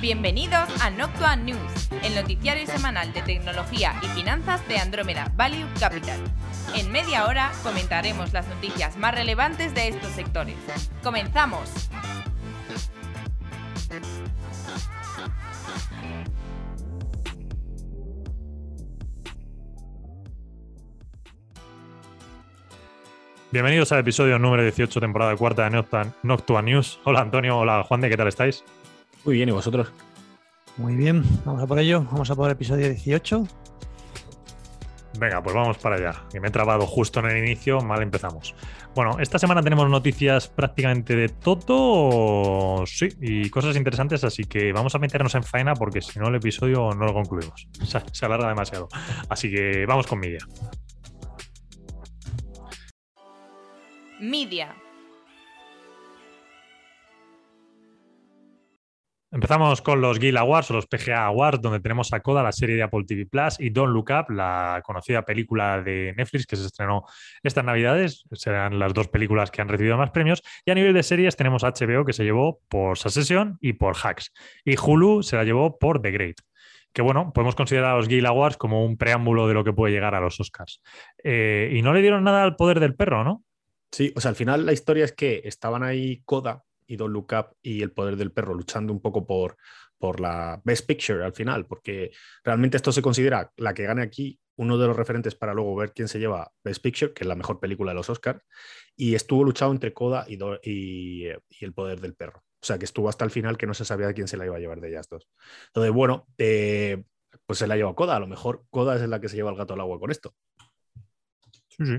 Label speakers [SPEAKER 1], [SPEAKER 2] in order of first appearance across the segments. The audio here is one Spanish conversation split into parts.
[SPEAKER 1] Bienvenidos a Noctua News, el noticiario semanal de tecnología y finanzas de Andrómeda Value Capital. En media hora comentaremos las noticias más relevantes de estos sectores. ¡Comenzamos!
[SPEAKER 2] Bienvenidos al episodio número 18, temporada cuarta de Noctua, News. Hola Antonio, hola Juan de, ¿qué tal estáis?
[SPEAKER 3] Muy bien, ¿y vosotros?
[SPEAKER 4] Muy bien, vamos a por ello. Vamos a por el episodio 18.
[SPEAKER 2] Venga, pues vamos para allá. Que me he trabado justo en el inicio, mal empezamos. Bueno, esta semana tenemos noticias prácticamente de todo, sí, y cosas interesantes, así que vamos a meternos en faena porque si no el episodio no lo concluimos. Se alarga demasiado. Así que vamos con media.
[SPEAKER 1] Media.
[SPEAKER 2] Empezamos con los Guild Awards o los PGA Awards, donde tenemos a Coda, la serie de Apple TV Plus, y Don't Look Up, la conocida película de Netflix que se estrenó estas Navidades. Serán las dos películas que han recibido más premios. Y a nivel de series tenemos HBO, que se llevó por Succession y por Hacks. Y Hulu se la llevó por The Great. Que bueno, podemos considerar a los Guild Awards como un preámbulo de lo que puede llegar a los Oscars. Eh, y no le dieron nada al poder del perro, ¿no?
[SPEAKER 3] Sí, o sea, al final la historia es que estaban ahí Coda y Don't Look Up y El Poder del Perro luchando un poco por, por la Best Picture al final, porque realmente esto se considera la que gane aquí uno de los referentes para luego ver quién se lleva Best Picture, que es la mejor película de los Oscars, y estuvo luchado entre Coda y, y, y El Poder del Perro. O sea, que estuvo hasta el final que no se sabía quién se la iba a llevar de ellas dos. Entonces, bueno, eh, pues se la lleva Coda. A lo mejor Coda es la que se lleva el gato al agua con esto.
[SPEAKER 2] Sí, sí.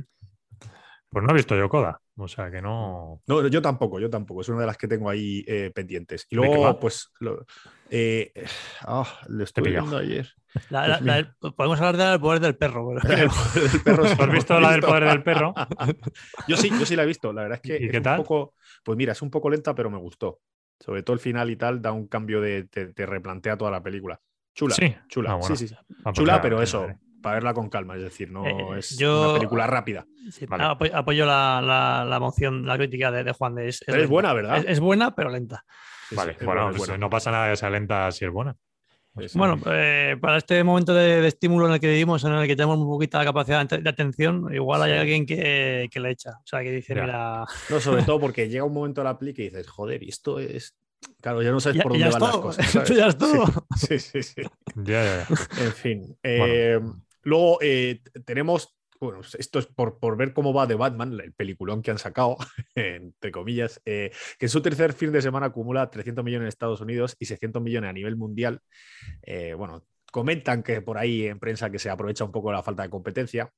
[SPEAKER 2] Pues no he visto yo Coda, o sea que no.
[SPEAKER 3] No, yo tampoco, yo tampoco. Es una de las que tengo ahí eh, pendientes. Y
[SPEAKER 2] ¿De qué
[SPEAKER 3] luego, pues, lo, eh, ah, lo
[SPEAKER 2] pillado.
[SPEAKER 3] viendo ayer.
[SPEAKER 4] La-
[SPEAKER 3] Pues
[SPEAKER 4] la- la del- podemos hablar del poder del perro. pero-
[SPEAKER 3] poder del perro sí
[SPEAKER 2] ¿Tú has visto la del poder del perro?
[SPEAKER 3] Yo sí, yo sí la he visto. La verdad es que
[SPEAKER 2] ¿Y
[SPEAKER 3] es
[SPEAKER 2] qué
[SPEAKER 3] un
[SPEAKER 2] tal?
[SPEAKER 3] poco, pues mira, es un poco lenta, pero me gustó. Sobre todo el final y tal, da un cambio de, te, te replantea toda la película. Chula,
[SPEAKER 2] Sí.
[SPEAKER 3] chula.
[SPEAKER 2] Ah, bueno.
[SPEAKER 3] Sí, sí, sí.
[SPEAKER 2] Ah, pues
[SPEAKER 3] Chula, pero eso. Para verla con calma, es decir, no
[SPEAKER 4] Eh,
[SPEAKER 3] es
[SPEAKER 4] yo-
[SPEAKER 3] una película rápida.
[SPEAKER 4] Sí,
[SPEAKER 2] Vale.
[SPEAKER 4] apo- apoyo la, la, la moción, la crítica de, de Juan de es,
[SPEAKER 3] es
[SPEAKER 4] lenta.
[SPEAKER 3] buena, ¿verdad?
[SPEAKER 4] Es, es buena, pero lenta.
[SPEAKER 3] Sí, sí,
[SPEAKER 2] Vale,
[SPEAKER 3] es
[SPEAKER 2] bueno,
[SPEAKER 3] buena, es
[SPEAKER 2] pues
[SPEAKER 3] buena.
[SPEAKER 2] no pasa nada de esa lenta si es buena.
[SPEAKER 3] Sí, sí.
[SPEAKER 4] Bueno, eh, para este momento de, de estímulo en el que vivimos, en el que tenemos muy poquita capacidad de, de atención, igual hay
[SPEAKER 3] Sí.
[SPEAKER 4] alguien que, que le echa. O sea, que dice,
[SPEAKER 2] Ya.
[SPEAKER 4] mira,
[SPEAKER 3] No, sobre todo porque llega un momento de la peli que dices, joder, y esto es. Claro, ya no sabes
[SPEAKER 4] ya,
[SPEAKER 3] por dónde
[SPEAKER 4] es
[SPEAKER 3] van las cosas. ¿sabes?
[SPEAKER 4] ya es todo.
[SPEAKER 3] Sí, sí, sí.
[SPEAKER 2] Ya, ya, ya.
[SPEAKER 3] En fin. eh, Luego eh, tenemos. Bueno, esto es por, por ver cómo va de Batman, el peliculón que han sacado, entre comillas, eh, que en su tercer fin de semana acumula 300 millones en Estados Unidos y 600 millones a nivel mundial. Eh, bueno, comentan que por ahí en prensa que se aprovecha un poco la falta de competencia.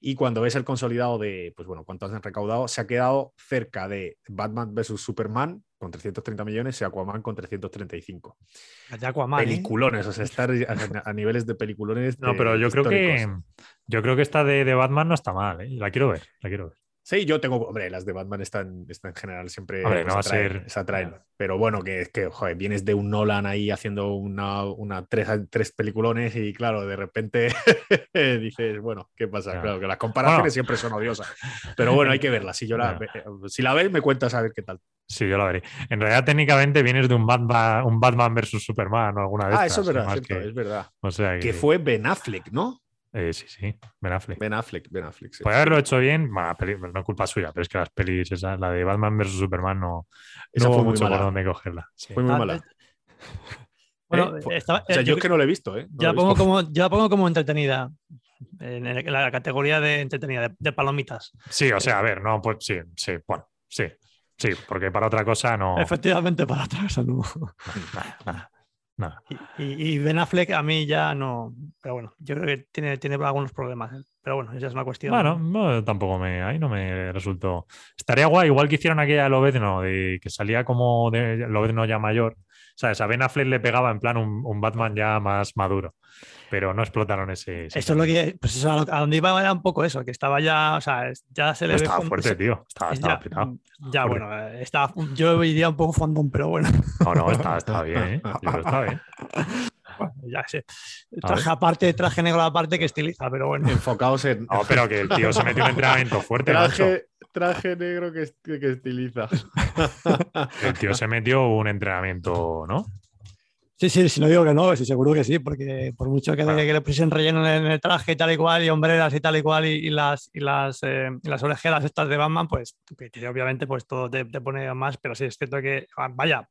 [SPEAKER 3] Y cuando ves el consolidado de, pues bueno, cuánto han recaudado, se ha quedado cerca de Batman vs Superman con 330 millones y Aquaman con 335.
[SPEAKER 4] De Aquaman, ¿eh?
[SPEAKER 3] Peliculones, o sea, estar a, a niveles de peliculones.
[SPEAKER 2] No,
[SPEAKER 3] de-
[SPEAKER 2] pero yo creo que yo creo que esta de, de Batman no está mal, ¿eh? La quiero ver, la quiero ver.
[SPEAKER 3] Sí, yo tengo, hombre, las de Batman están, están en general siempre
[SPEAKER 2] Hombre, no va a
[SPEAKER 3] atraen,
[SPEAKER 2] ser-
[SPEAKER 3] se atraen. Pero bueno, que es que, joder, vienes de un Nolan ahí haciendo una, una tres, tres peliculones y claro, de repente dices, bueno, ¿qué pasa? Claro, que las comparaciones
[SPEAKER 2] Bueno.
[SPEAKER 3] siempre son odiosas. Pero bueno, hay que verlas. Si, yo la, si la ves, me cuentas a ver qué tal.
[SPEAKER 2] Sí, yo la veré. En realidad, técnicamente vienes de un Batman, un Batman versus Superman o alguna de
[SPEAKER 3] Ah, eso es verdad, cierto,
[SPEAKER 2] que-
[SPEAKER 3] es verdad.
[SPEAKER 2] O sea que,
[SPEAKER 3] Que fue Ben Affleck, ¿no?
[SPEAKER 2] Eh, sí, sí, Ben Affleck.
[SPEAKER 3] Ben Affleck, Ben Affleck. sí.
[SPEAKER 2] Puede haberlo hecho bien, peli- no es culpa suya, pero es que las pelis, esas, la de Batman versus Superman, no,
[SPEAKER 3] Esa
[SPEAKER 2] no
[SPEAKER 3] fue
[SPEAKER 2] mucho por dónde cogerla. Sí.
[SPEAKER 3] Fue muy
[SPEAKER 4] Ah,
[SPEAKER 3] mala.
[SPEAKER 4] eh, Bueno,
[SPEAKER 3] ¿Eh?
[SPEAKER 4] Estaba-
[SPEAKER 3] O sea,
[SPEAKER 4] eh,
[SPEAKER 3] yo
[SPEAKER 4] yo
[SPEAKER 3] es que no la he visto, ¿eh? No
[SPEAKER 4] Yo la, pongo
[SPEAKER 3] visto.
[SPEAKER 4] como, yo la pongo como entretenida. En, el- en la categoría de entretenida, de, de palomitas.
[SPEAKER 2] Sí, o sea, a ver, no, pues sí, sí, bueno, sí, sí, porque para otra cosa no.
[SPEAKER 4] Efectivamente, para otra cosa no.
[SPEAKER 2] Nada, nada, nada.
[SPEAKER 4] Y, y- y Ben Affleck a mí ya no. Pero bueno, yo creo que tiene, tiene algunos problemas. ¿eh? Pero bueno, esa es una cuestión.
[SPEAKER 2] Bueno, no, tampoco me, ahí no me resultó. Estaría guay, igual que hicieron aquella de Lobezno, de que salía como de Lobezno ya mayor. ¿Sabes? A Ben Affleck le pegaba en plan un, un Batman ya más maduro, pero no explotaron ese. ese
[SPEAKER 4] Esto es lo que. Pues eso, a, lo- a donde iba era un poco eso, que estaba ya. O sea, ya se le ve.
[SPEAKER 2] Estaba fuerte,
[SPEAKER 4] se-
[SPEAKER 2] tío. Estaba,
[SPEAKER 4] es
[SPEAKER 2] estaba
[SPEAKER 4] ya,
[SPEAKER 2] petado.
[SPEAKER 4] ya,
[SPEAKER 2] Fuerte.
[SPEAKER 4] bueno, eh, estaba, yo diría un poco fandom, pero bueno,
[SPEAKER 2] No, no, estaba, estaba bien, ¿eh? Yo creo que estaba bien.
[SPEAKER 4] ya sé. Traje aparte, traje negro aparte que estiliza, pero bueno.
[SPEAKER 3] Enfocados en.
[SPEAKER 2] No, pero que el tío se metió un entrenamiento fuerte, macho.
[SPEAKER 3] Traje, traje negro que estiliza.
[SPEAKER 2] El tío se metió un entrenamiento, ¿no?
[SPEAKER 4] Sí, sí, si no digo que no, sí, seguro que sí, porque por mucho que, le, que le pusiesen relleno en el traje y tal y cual, y hombreras y tal y cual, y, las, y las, eh, las orejeras estas de Batman, pues obviamente pues todo te, pone más, pero sí, es cierto que, ah, vaya,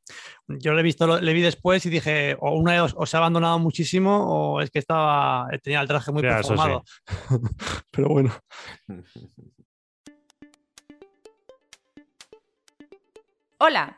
[SPEAKER 4] yo le he visto, le vi después y dije, o una de dos, o se ha abandonado muchísimo, o es que estaba, tenía el traje muy performado. pero bueno.
[SPEAKER 1] Hola,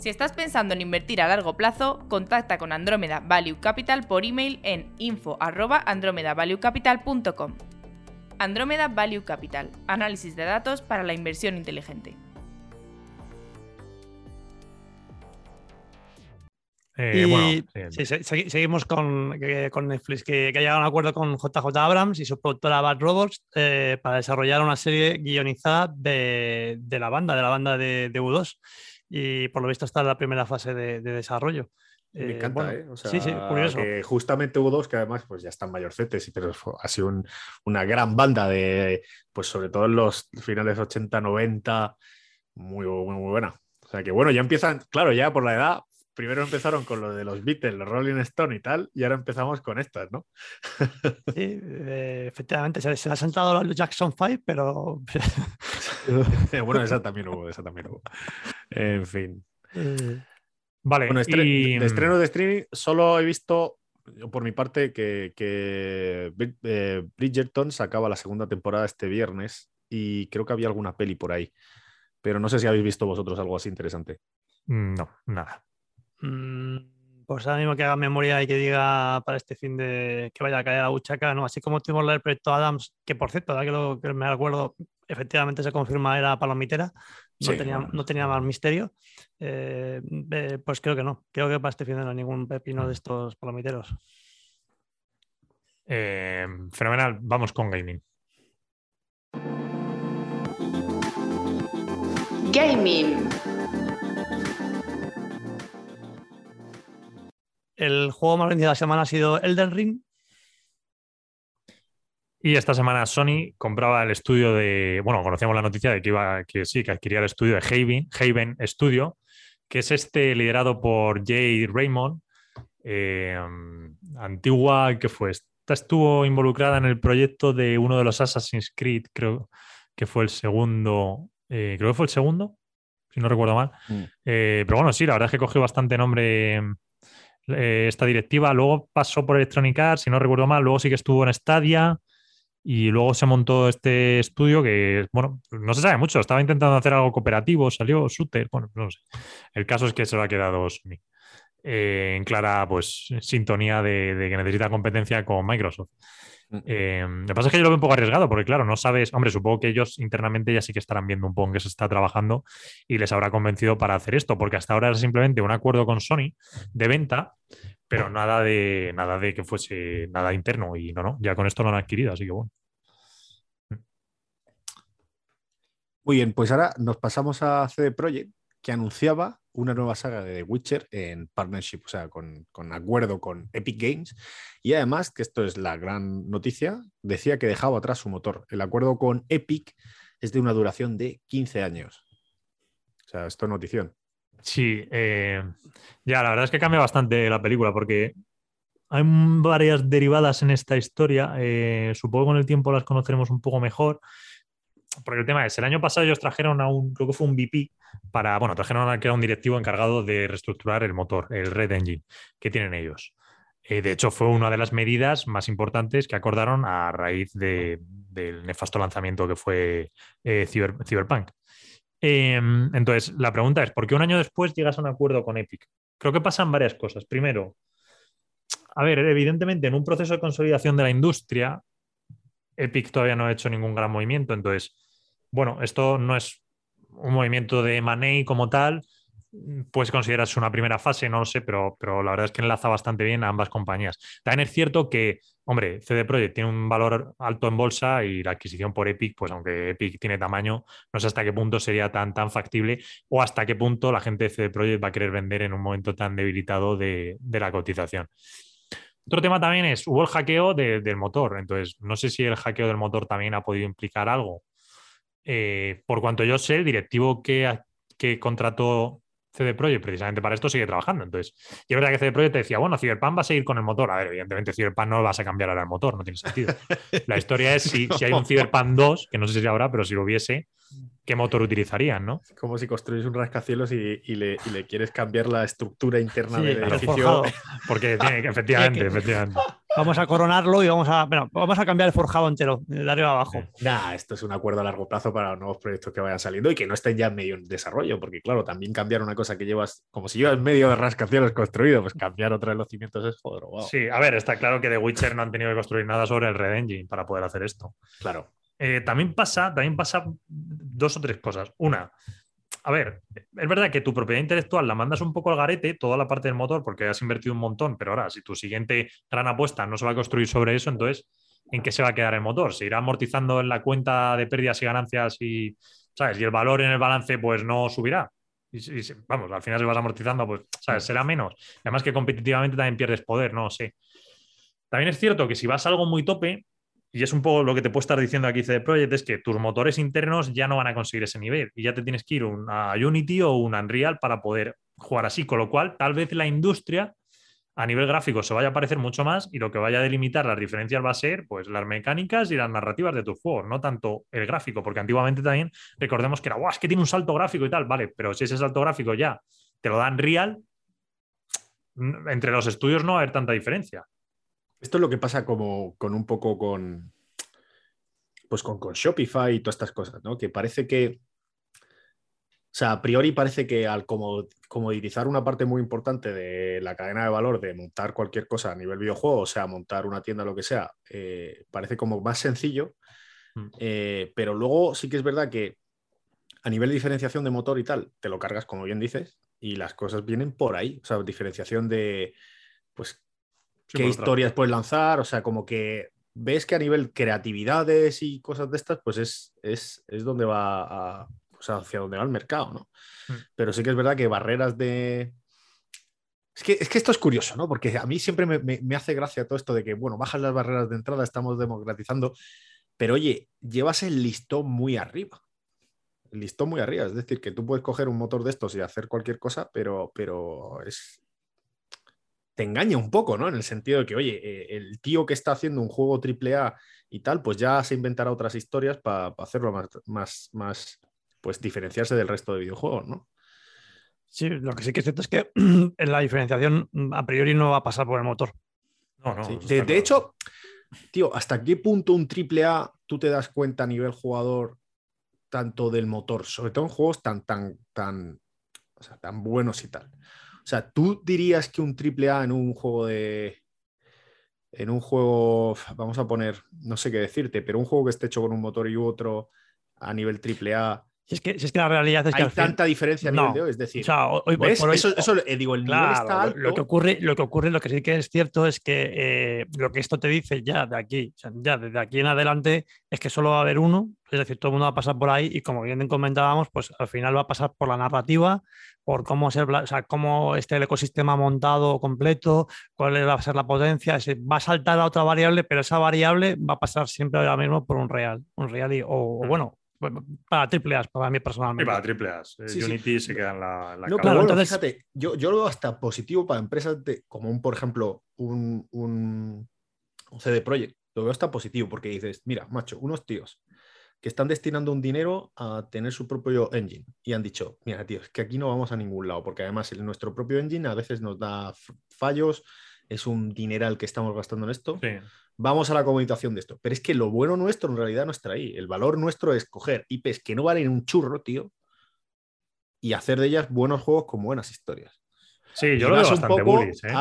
[SPEAKER 1] Si estás pensando en invertir a largo plazo, contacta con Andrómeda Value Capital por email en info@andromedavaluecapital.com. Andrómeda Value Capital, análisis de datos para la inversión inteligente.
[SPEAKER 4] Eh, y seguimos con, con Netflix, que, ha llegado a un acuerdo con JJ Abrams y su productora Bad Robots eh, para desarrollar una serie guionizada de, la banda, de la banda de, de U2 y por lo visto está en la primera fase de, desarrollo.
[SPEAKER 3] Me eh, encanta, ¿eh? sí, sí, curioso. Que justamente hubo dos que además pues ya están mayorcetes, pero ha sido una gran banda de, pues sobre todo en los finales 80, 90, muy, muy, muy buena. O sea que bueno, ya empiezan, claro, ya por la edad, primero empezaron con lo de los Beatles, los Rolling Stone y tal, y ahora empezamos con estas, ¿no?
[SPEAKER 4] Sí, eh, efectivamente, se, se ha sentado los Jackson 5, pero...
[SPEAKER 3] bueno, esa también hubo, esa también hubo. En fin.
[SPEAKER 2] Eh, vale.
[SPEAKER 3] Bueno, de estreno de streaming, solo he visto, por mi parte, que, que eh, Bridgerton sacaba la segunda temporada este viernes y creo que había alguna peli por ahí. Pero no sé si habéis visto vosotros algo así interesante.
[SPEAKER 2] Mm, no, nada.
[SPEAKER 4] Mm, pues ahora mismo que haga memoria y que diga para este fin de que vaya a caer a la buchaca, ¿no? Así como tuvimos el proyecto Adams, que por cierto, ahora que, lo, que me acuerdo, efectivamente se confirma era palomitera, no, tenía, no tenía más misterio. Eh, eh, pues creo que no. Creo que para este fin no hay ningún pepino de estos palomiteros.
[SPEAKER 2] Eh, fenomenal. Vamos con gaming.
[SPEAKER 1] Gaming.
[SPEAKER 4] El juego más vendido de la semana ha sido Elden Ring,
[SPEAKER 2] y esta semana Sony compraba el estudio de, bueno, conocíamos la noticia de que iba, que sí, que adquiría el estudio de Haven, Haven Studio, que es este liderado por Jay Raymond, eh, antigua, que fue? Esta estuvo involucrada en el proyecto de uno de los Assassin's Creed, creo que fue el segundo, eh, creo que fue el segundo, si no recuerdo mal. Mm. Eh, pero bueno, sí, la verdad es que cogió bastante nombre esta directiva. Luego pasó por Electronic Arts, si no recuerdo mal. Luego sí que estuvo en Stadia. Y luego se montó este estudio que, bueno, no se sabe mucho. Estaba intentando hacer algo cooperativo, salió Shooter, bueno, no sé. El caso es que se lo ha quedado. Eh, en clara pues sintonía de, que necesita competencia con Microsoft. Eh, lo que pasa es que yo lo veo un poco arriesgado, porque claro, no sabes, hombre, supongo que ellos internamente ya sí que estarán viendo un poco en qué se está trabajando y les habrá convencido para hacer esto, porque hasta ahora era simplemente un acuerdo con Sony de venta, pero nada de, nada de que fuese nada interno. Y no, no, ya con esto lo han adquirido, así que bueno.
[SPEAKER 3] Muy bien, pues ahora nos pasamos a CD Projekt, que anunciaba una nueva saga de The Witcher en partnership, o sea, con, acuerdo con Epic Games. Y además, que esto es la gran noticia, decía que dejaba atrás su motor. El acuerdo con Epic es de una duración de 15 años. O sea, esto es notición.
[SPEAKER 2] Sí, eh, ya, la verdad es que cambia bastante la película porque hay varias derivadas en esta historia. Eh, supongo que con el tiempo las conoceremos un poco mejor. Porque el tema es, el año pasado ellos trajeron a un, creo que fue un VP, para, bueno, trajeron a que un directivo encargado de reestructurar el motor, el Red Engine, que tienen ellos. Eh, de hecho, fue una de las medidas más importantes que acordaron a raíz del nefasto lanzamiento que fue Cyberpunk. Em, entonces, la pregunta es, ¿por qué un año después llegas a un acuerdo con Epic? Creo que pasan varias cosas. Primero, a ver, evidentemente en un proceso de consolidación de la industria, Epic todavía no ha hecho ningún gran movimiento. Entonces, bueno, esto no es un movimiento de money como tal, pues consideras una primera fase, no lo sé, pero, pero la verdad es que enlaza bastante bien a ambas compañías. También es cierto que, hombre, CD Projekt tiene un valor alto en bolsa y la adquisición por Epic, pues aunque Epic tiene tamaño, no sé hasta qué punto sería tan, tan factible o hasta qué punto la gente de CD Projekt va a querer vender en un momento tan debilitado de, la cotización. Otro tema también es, hubo el hackeo del motor, entonces no sé si el hackeo del motor también ha podido implicar algo. Eh, por cuanto yo sé, el directivo que, que contrató CD Projekt precisamente para esto sigue trabajando. Entonces, y es verdad que CD Projekt te decía, bueno, Cyberpunk va a seguir con el motor. A ver, evidentemente Cyberpunk no vas a cambiar ahora el motor, no tiene sentido. La historia es si, si hay un Cyberpunk 2, que no sé si habrá, pero si lo hubiese, qué motor utilizarían, ¿no?
[SPEAKER 3] Es como si construyes un rascacielos y, le, quieres cambiar la estructura interna del edificio.
[SPEAKER 2] Porque tiene efectivamente, efectivamente.
[SPEAKER 4] Vamos a coronarlo y vamos a, bueno, vamos a cambiar el forjado entero, de arriba abajo.
[SPEAKER 3] Nah, esto es un acuerdo a largo plazo para los nuevos proyectos que vayan saliendo y que no estén ya en medio en desarrollo, porque claro, también cambiar una cosa que llevas, como si llevas medio de rascacielos construido, pues cambiar otra de los cimientos es joder.
[SPEAKER 2] Sí, a ver, está claro que The Witcher no han tenido que construir nada sobre el Red Engine para poder hacer esto.
[SPEAKER 3] Claro.
[SPEAKER 2] Eh, también, pasa, también pasa dos o tres cosas. Una, a ver, es verdad que tu propiedad intelectual la mandas un poco al garete, toda la parte del motor, porque has invertido un montón, pero ahora, si tu siguiente gran apuesta no se va a construir sobre eso, entonces, ¿en qué se va a quedar el motor? ¿Se irá amortizando en la cuenta de pérdidas y ganancias y, ¿sabes? y el valor en el balance pues no subirá? Y, vamos, al final si vas amortizando, pues, ¿sabes? Será menos. Además que competitivamente también pierdes poder, no sé. También es cierto que si vas a algo muy tope, y es un poco lo que te puedo estar diciendo aquí CD Projekt, es que tus motores internos ya no van a conseguir ese nivel y ya te tienes que ir a Unity o un Unreal para poder jugar así, con lo cual tal vez la industria a nivel gráfico se vaya a parecer mucho más y lo que vaya a delimitar las diferencias va a ser pues las mecánicas y las narrativas de tus juegos, no tanto el gráfico, porque antiguamente también recordemos que era, guau, es que tiene un salto gráfico y tal, vale, pero si ese salto gráfico ya te lo dan real, entre los estudios no va a haber tanta diferencia.
[SPEAKER 3] Esto es lo que pasa como con un poco con, pues con, Shopify y todas estas cosas, ¿no? Que parece que, o sea, a priori parece que al como, comoditizar una parte muy importante de la cadena de valor de montar cualquier cosa a nivel videojuego, o sea, montar una tienda, lo que sea, eh, parece como más sencillo, mm. eh, pero luego sí que es verdad que a nivel de diferenciación de motor y tal, te lo cargas, como bien dices, y las cosas vienen por ahí, o sea, diferenciación de, pues, qué historias puedes lanzar, o sea, como que ves que a nivel creatividades y cosas de estas, pues es, es, donde va a, o sea, hacia donde va el mercado, ¿no? Mm. Pero sí que es verdad que barreras de... Es que, es que esto es curioso, ¿no? Porque a mí siempre me, me, hace gracia todo esto de que, bueno, bajas las barreras de entrada, estamos democratizando, pero oye, llevas el listón muy arriba. El listón muy arriba, es decir, que tú puedes coger un motor de estos y hacer cualquier cosa, pero, pero es, te engaña un poco, ¿no? En el sentido de que, oye, eh, el tío que está haciendo un juego AAA y tal, pues ya se inventará otras historias para hacerlo más, más, más, pues diferenciarse del resto de videojuegos, ¿no?
[SPEAKER 4] Sí, lo que sí que es cierto es que en la diferenciación a priori no va a pasar por el motor.
[SPEAKER 3] No, no. De, hecho, tío, ¿hasta qué punto un AAA tú te das cuenta a nivel jugador tanto del motor, sobre todo en juegos tan, tan, tan, o sea, tan buenos y tal? O sea, ¿tú dirías que un triple A en un juego de. En un juego, vamos a poner, no sé qué decirte, pero un juego que esté hecho con un motor y otro a nivel triple A,
[SPEAKER 4] es que, es que la realidad es
[SPEAKER 3] que.
[SPEAKER 4] Hay
[SPEAKER 3] tanta diferencia a nivel de hoy, es decir. hoy, eso, eh, digo, el nivel está alto.
[SPEAKER 4] Lo que, ocurre, lo que ocurre, lo que sí que es cierto es que eh, lo que esto te dice ya de aquí, ya desde aquí en adelante, es que solo va a haber uno, es decir, todo el mundo va a pasar por ahí y como bien comentábamos, pues al final va a pasar por la narrativa, por cómo, ser, o sea, cómo esté el ecosistema montado completo, cuál va a ser la potencia, va a saltar a otra variable, pero esa variable va a pasar siempre ahora mismo por un real, un real y, o, mm. bueno, para triple A, para mí personalmente.
[SPEAKER 2] para triple A. Unity se queda en la,
[SPEAKER 3] No, claro, entonces... fíjate, yo, yo lo veo hasta positivo para empresas de, como un, por ejemplo, un, un, CD Projekt. Lo veo hasta positivo porque dices, mira, macho, unos tíos que están destinando un dinero a tener su propio engine y han dicho, mira, tío, es que aquí no vamos a ningún lado porque además nuestro propio engine a veces nos da fallos, es un dineral que estamos gastando en esto. Vamos a la comunicación de esto. Pero es que lo bueno nuestro en realidad no está ahí. El valor nuestro es coger IPs que no valen un churro, tío, y hacer de ellas buenos juegos con buenas historias.
[SPEAKER 2] Sí, yo lo veo bastante bullish, ¿eh?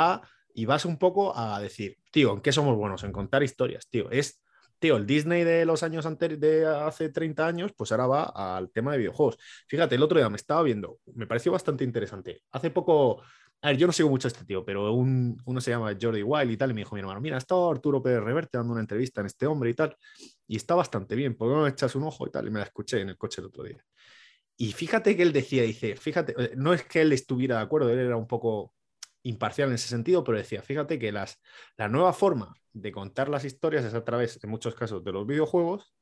[SPEAKER 3] y vas un poco a decir, tío, ¿en qué somos buenos? En contar historias, tío. Es tío, el Disney de los años anteriores, de hace 30 años, pues ahora va al tema de videojuegos. Fíjate, el otro día me estaba viendo, me pareció bastante interesante. Hace poco, a ver, yo no sigo mucho a este tío, pero un, uno se llama Jordi Wild y tal, y me dijo mi hermano, mira, estado Arturo Pérez Reverte dando una entrevista en este hombre y tal, y está bastante bien, ¿por qué no echas un ojo y tal? Y me la escuché en el coche el otro día. Y fíjate que él decía, dice, fíjate, eh, no es que él estuviera de acuerdo, él era un poco imparcial en ese sentido, pero decía, fíjate que las, la nueva forma de contar las historias es a través, en muchos casos, de los videojuegos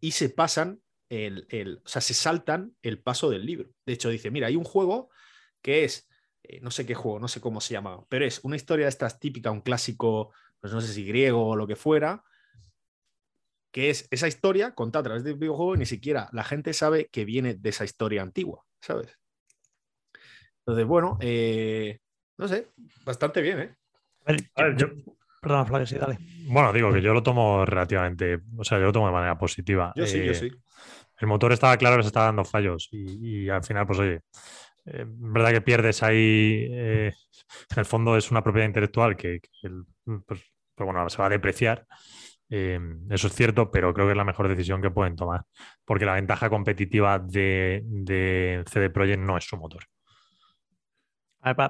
[SPEAKER 3] y se pasan, el, el, o sea, se saltan el paso del libro. De hecho, dice, mira, hay un juego que es, eh, no sé qué juego, no sé cómo se llama, pero es una historia de estas típica, un clásico, pues no sé si griego o lo que fuera, que es esa historia contada a través del videojuego y ni siquiera la gente sabe que viene de esa historia antigua, ¿sabes? Entonces, bueno, eh, no sé, bastante bien, ¿eh?
[SPEAKER 2] A ver, yo,
[SPEAKER 4] Perdona, Flavio, sí, dale.
[SPEAKER 2] Bueno, digo que yo lo tomo relativamente, o sea, yo lo tomo de manera positiva.
[SPEAKER 3] Yo sí,
[SPEAKER 2] Eh,
[SPEAKER 3] yo sí.
[SPEAKER 2] El motor estaba claro que se estaba dando fallos y, y al final, pues oye, eh, verdad que pierdes ahí, eh, en el fondo es una propiedad intelectual que, que el- pues, pues bueno, se va a depreciar. Eh, eso es cierto, pero creo que es la mejor decisión que pueden tomar, porque la ventaja competitiva de, de CD Projekt no es su motor.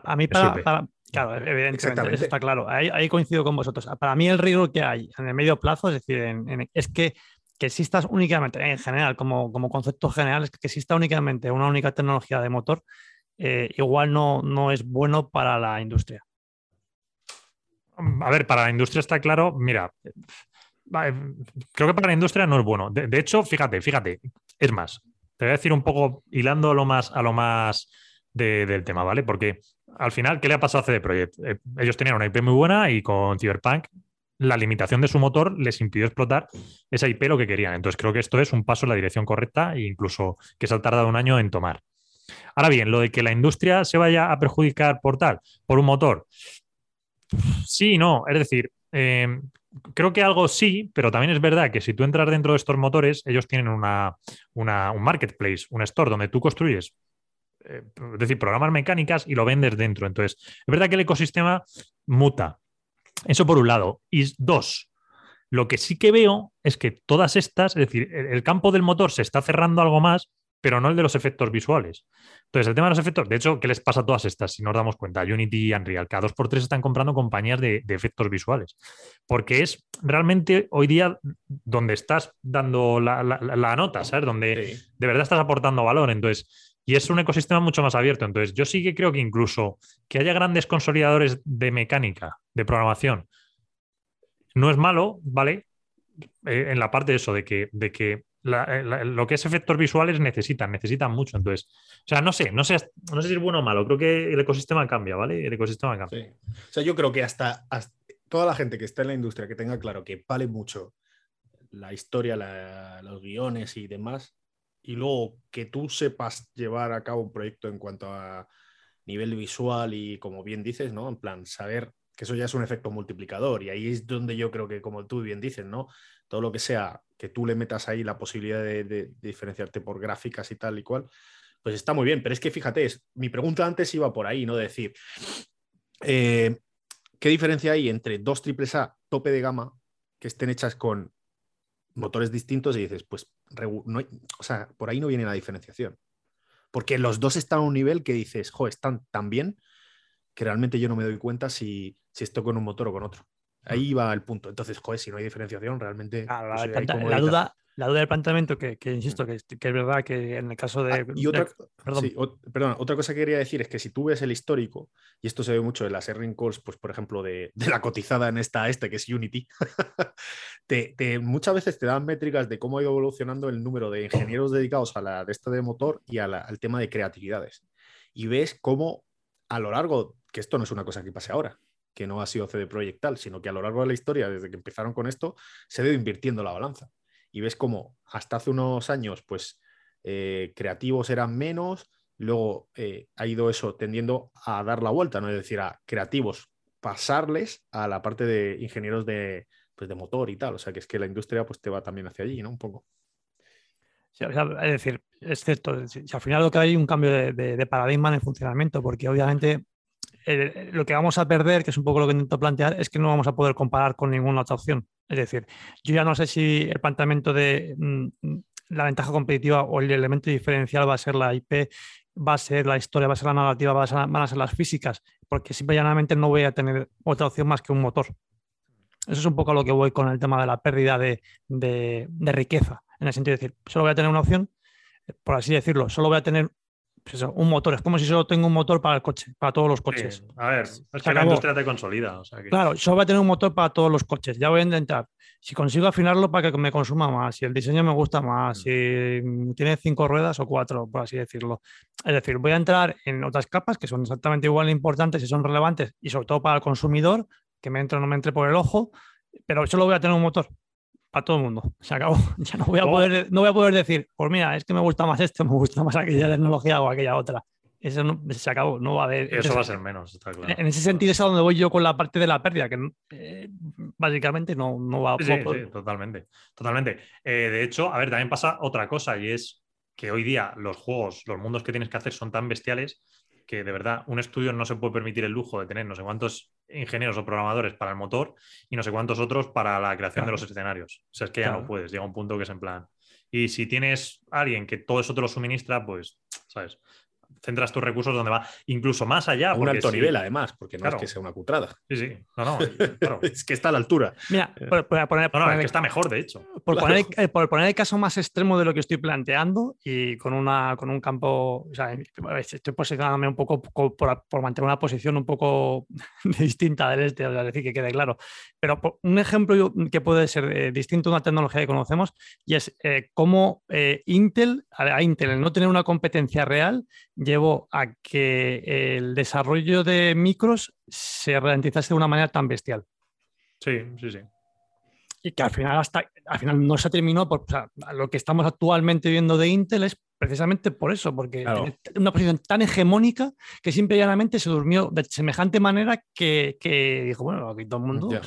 [SPEAKER 4] A, mí, para, claro, evidentemente, eso está claro. Ahí, ahí coincido con vosotros. Para mí, el riesgo que hay en el medio plazo, es decir, en- en- es que, que existas únicamente, en general, como, como concepto general, es que exista únicamente una única tecnología de motor, eh, igual no, no es bueno para la industria.
[SPEAKER 2] A ver, para la industria está claro, mira, va, creo que para la industria no es bueno. De, hecho, fíjate, fíjate, es más, te voy a decir un poco hilando a lo más, a lo más de- del tema, ¿vale? Porque al final, ¿qué le ha pasado a CD Projekt? Eh, ellos tenían una IP muy buena y con Cyberpunk la limitación de su motor les impidió explotar esa IP lo que querían. Entonces creo que esto es un paso en la dirección correcta e incluso que se ha tardado un año en tomar. Ahora bien, lo de que la industria se vaya a perjudicar por tal, por un motor, sí y no. Es decir, eh, creo que algo sí, pero también es verdad que si tú entras dentro de estos motores, ellos tienen una, una- un marketplace, un store donde tú construyes, eh, es decir, programas mecánicas y lo vendes dentro. Entonces, es verdad que el ecosistema muta. Eso por un lado. Y dos, lo que sí que veo es que todas estas, es decir, el, campo del motor se está cerrando algo más, pero no el de los efectos visuales. Entonces, el tema de los efectos, de hecho, ¿qué les pasa a todas estas? Si nos damos cuenta, Unity y Unreal, cada dos por tres están comprando compañías de, de efectos visuales, porque es realmente hoy día donde estás dando la, la- la- la nota, ¿sabes? Donde
[SPEAKER 3] Sí.
[SPEAKER 2] de verdad estás aportando valor. Entonces, y es un ecosistema mucho más abierto. Entonces, yo sí que creo que incluso que haya grandes consolidadores de mecánica, de programación, no es malo, ¿vale? Eh, en la parte de eso, de que, de que eh, lo que es efectos visuales necesitan, necesitan mucho. Entonces, o sea, no sé, no sé, no sé si es bueno o malo. Creo que el ecosistema cambia, ¿vale? El ecosistema cambia.
[SPEAKER 3] O sea, yo creo que hasta, toda la gente que está en la industria que tenga claro que vale mucho la historia, los guiones y demás, y luego que tú sepas llevar a cabo un proyecto en cuanto a nivel visual y como bien dices, ¿no? En plan, saber que eso ya es un efecto multiplicador y ahí es donde yo creo que, como tú bien dices, ¿no? Todo lo que sea que tú le metas ahí la posibilidad de, diferenciarte por gráficas y tal y cual, pues está muy bien. Pero es que fíjate, es, mi pregunta antes iba por ahí, ¿no? De decir, eh, ¿qué diferencia hay entre dos triples A tope de gama que estén hechas con motores distintos y dices, pues, no hay- o sea, por ahí no viene la diferenciación. Porque los dos están a un nivel que dices, jo, están tan bien que realmente yo no me doy cuenta si, si estoy con un motor o con otro. Ahí va el punto. Entonces, joder, si no hay diferenciación, realmente.
[SPEAKER 4] Claro, la,
[SPEAKER 3] pues, hay
[SPEAKER 4] planta- la
[SPEAKER 3] comoditas.
[SPEAKER 4] duda, la duda del planteamiento, que, que insisto, que, es- que es verdad que en el caso de.
[SPEAKER 3] Ah, y otra,
[SPEAKER 4] de- perdón.
[SPEAKER 3] sí, otra cosa que quería decir es que si tú ves el histórico, y esto se ve mucho en las earning calls, pues por ejemplo, de, de la cotizada en esta este, que es Unity, te, te- muchas veces te dan métricas de cómo ha ido evolucionando el número de ingenieros dedicados a la de esta de motor y a la- al tema de creatividades. Y ves cómo a lo largo, que esto no es una cosa que pase ahora, que no ha sido CD Projekt tal, sino que a lo largo de la historia, desde que empezaron con esto, se ha ido invirtiendo la balanza. Y ves cómo hasta hace unos años, pues eh, creativos eran menos, luego eh, ha ido eso tendiendo a dar la vuelta, ¿no? Es decir, a creativos pasarles a la parte de ingenieros de, pues, de motor y tal. O sea, que es que la industria pues te va también hacia allí, ¿no? Un poco.
[SPEAKER 4] Es decir, es cierto, si, al final lo que hay un cambio de paradigma en el funcionamiento, porque obviamente lo que vamos a perder, que es un poco lo que intento plantear, es que no vamos a poder comparar con ninguna otra opción. Es decir, yo ya no sé si el planteamiento de mm, la ventaja competitiva o el elemento diferencial va a ser la IP, va a ser la historia, va a ser la narrativa, va a ser, van a ser las físicas, porque simple llanamente no voy a tener otra opción más que un motor. Eso es un poco lo que voy con el tema de la pérdida de, riqueza, en el sentido de decir, solo voy a tener una opción, por así decirlo, solo voy a tener pues un motor. Es como si solo tengo un motor para el coche, para todos los coches.
[SPEAKER 2] a ver, es que la industria te consolida.
[SPEAKER 4] Claro, solo voy a tener un motor para todos los coches. Ya voy a intentar. Si consigo afinarlo para que me consuma más, si el diseño me gusta más, mm. si tiene cinco ruedas o cuatro, por así decirlo. Es decir, voy a entrar en otras capas que son exactamente igual de importantes y son relevantes, y sobre todo para el consumidor, que me entre o no me entre por el ojo, pero solo voy a tener un motor para todo el mundo. Se acabó. Ya no voy a poder, no voy a poder decir, pues mira, es que me gusta más esto, me gusta más aquella tecnología o aquella otra. Eso no, se acabó, no va a haber.
[SPEAKER 2] Eso va a ser menos, está claro.
[SPEAKER 4] En ese sentido es a donde voy yo con la parte de la pérdida, que eh, básicamente no, no va a.
[SPEAKER 2] Sí, sí, totalmente. Totalmente. Eh, de hecho, a ver, también pasa otra cosa y es que hoy día los juegos, los mundos que tienes que hacer son tan bestiales que de verdad un estudio no se puede permitir el lujo de tener no sé cuántos ingenieros o programadores para el motor y no sé cuántos otros para la creación de los escenarios. O sea, es que ya no puedes, llega un punto que es en plan. Y si tienes alguien que todo eso te lo suministra, pues, ¿sabes? Centras tus recursos donde va, incluso más allá.
[SPEAKER 3] A un alto nivel, además, porque no es que sea una cutrada.
[SPEAKER 2] Sí, sí. No, no,
[SPEAKER 3] es que está a la altura.
[SPEAKER 4] Mira, eh, por, poner,
[SPEAKER 2] no, es que está mejor, de hecho.
[SPEAKER 4] Por, poner, eh, por, poner, el caso más extremo de lo que estoy planteando y con, una, con un campo, o sea, estoy posicionándome un poco por, mantener una posición un poco distinta del este, es decir, que quede claro. Pero un ejemplo que puede ser eh, distinto a una tecnología que conocemos y es cómo Intel, a Intel, el no tener una competencia real, llevó a que el desarrollo de micros se ralentizase de una manera tan bestial.
[SPEAKER 2] Sí, sí, sí.
[SPEAKER 4] Y que al final, hasta, al final no se terminó. Por, lo que estamos actualmente viendo de Intel es precisamente por eso, porque tiene una posición tan hegemónica que simple y llanamente se durmió de semejante manera que, dijo, bueno, aquí todo el mundo.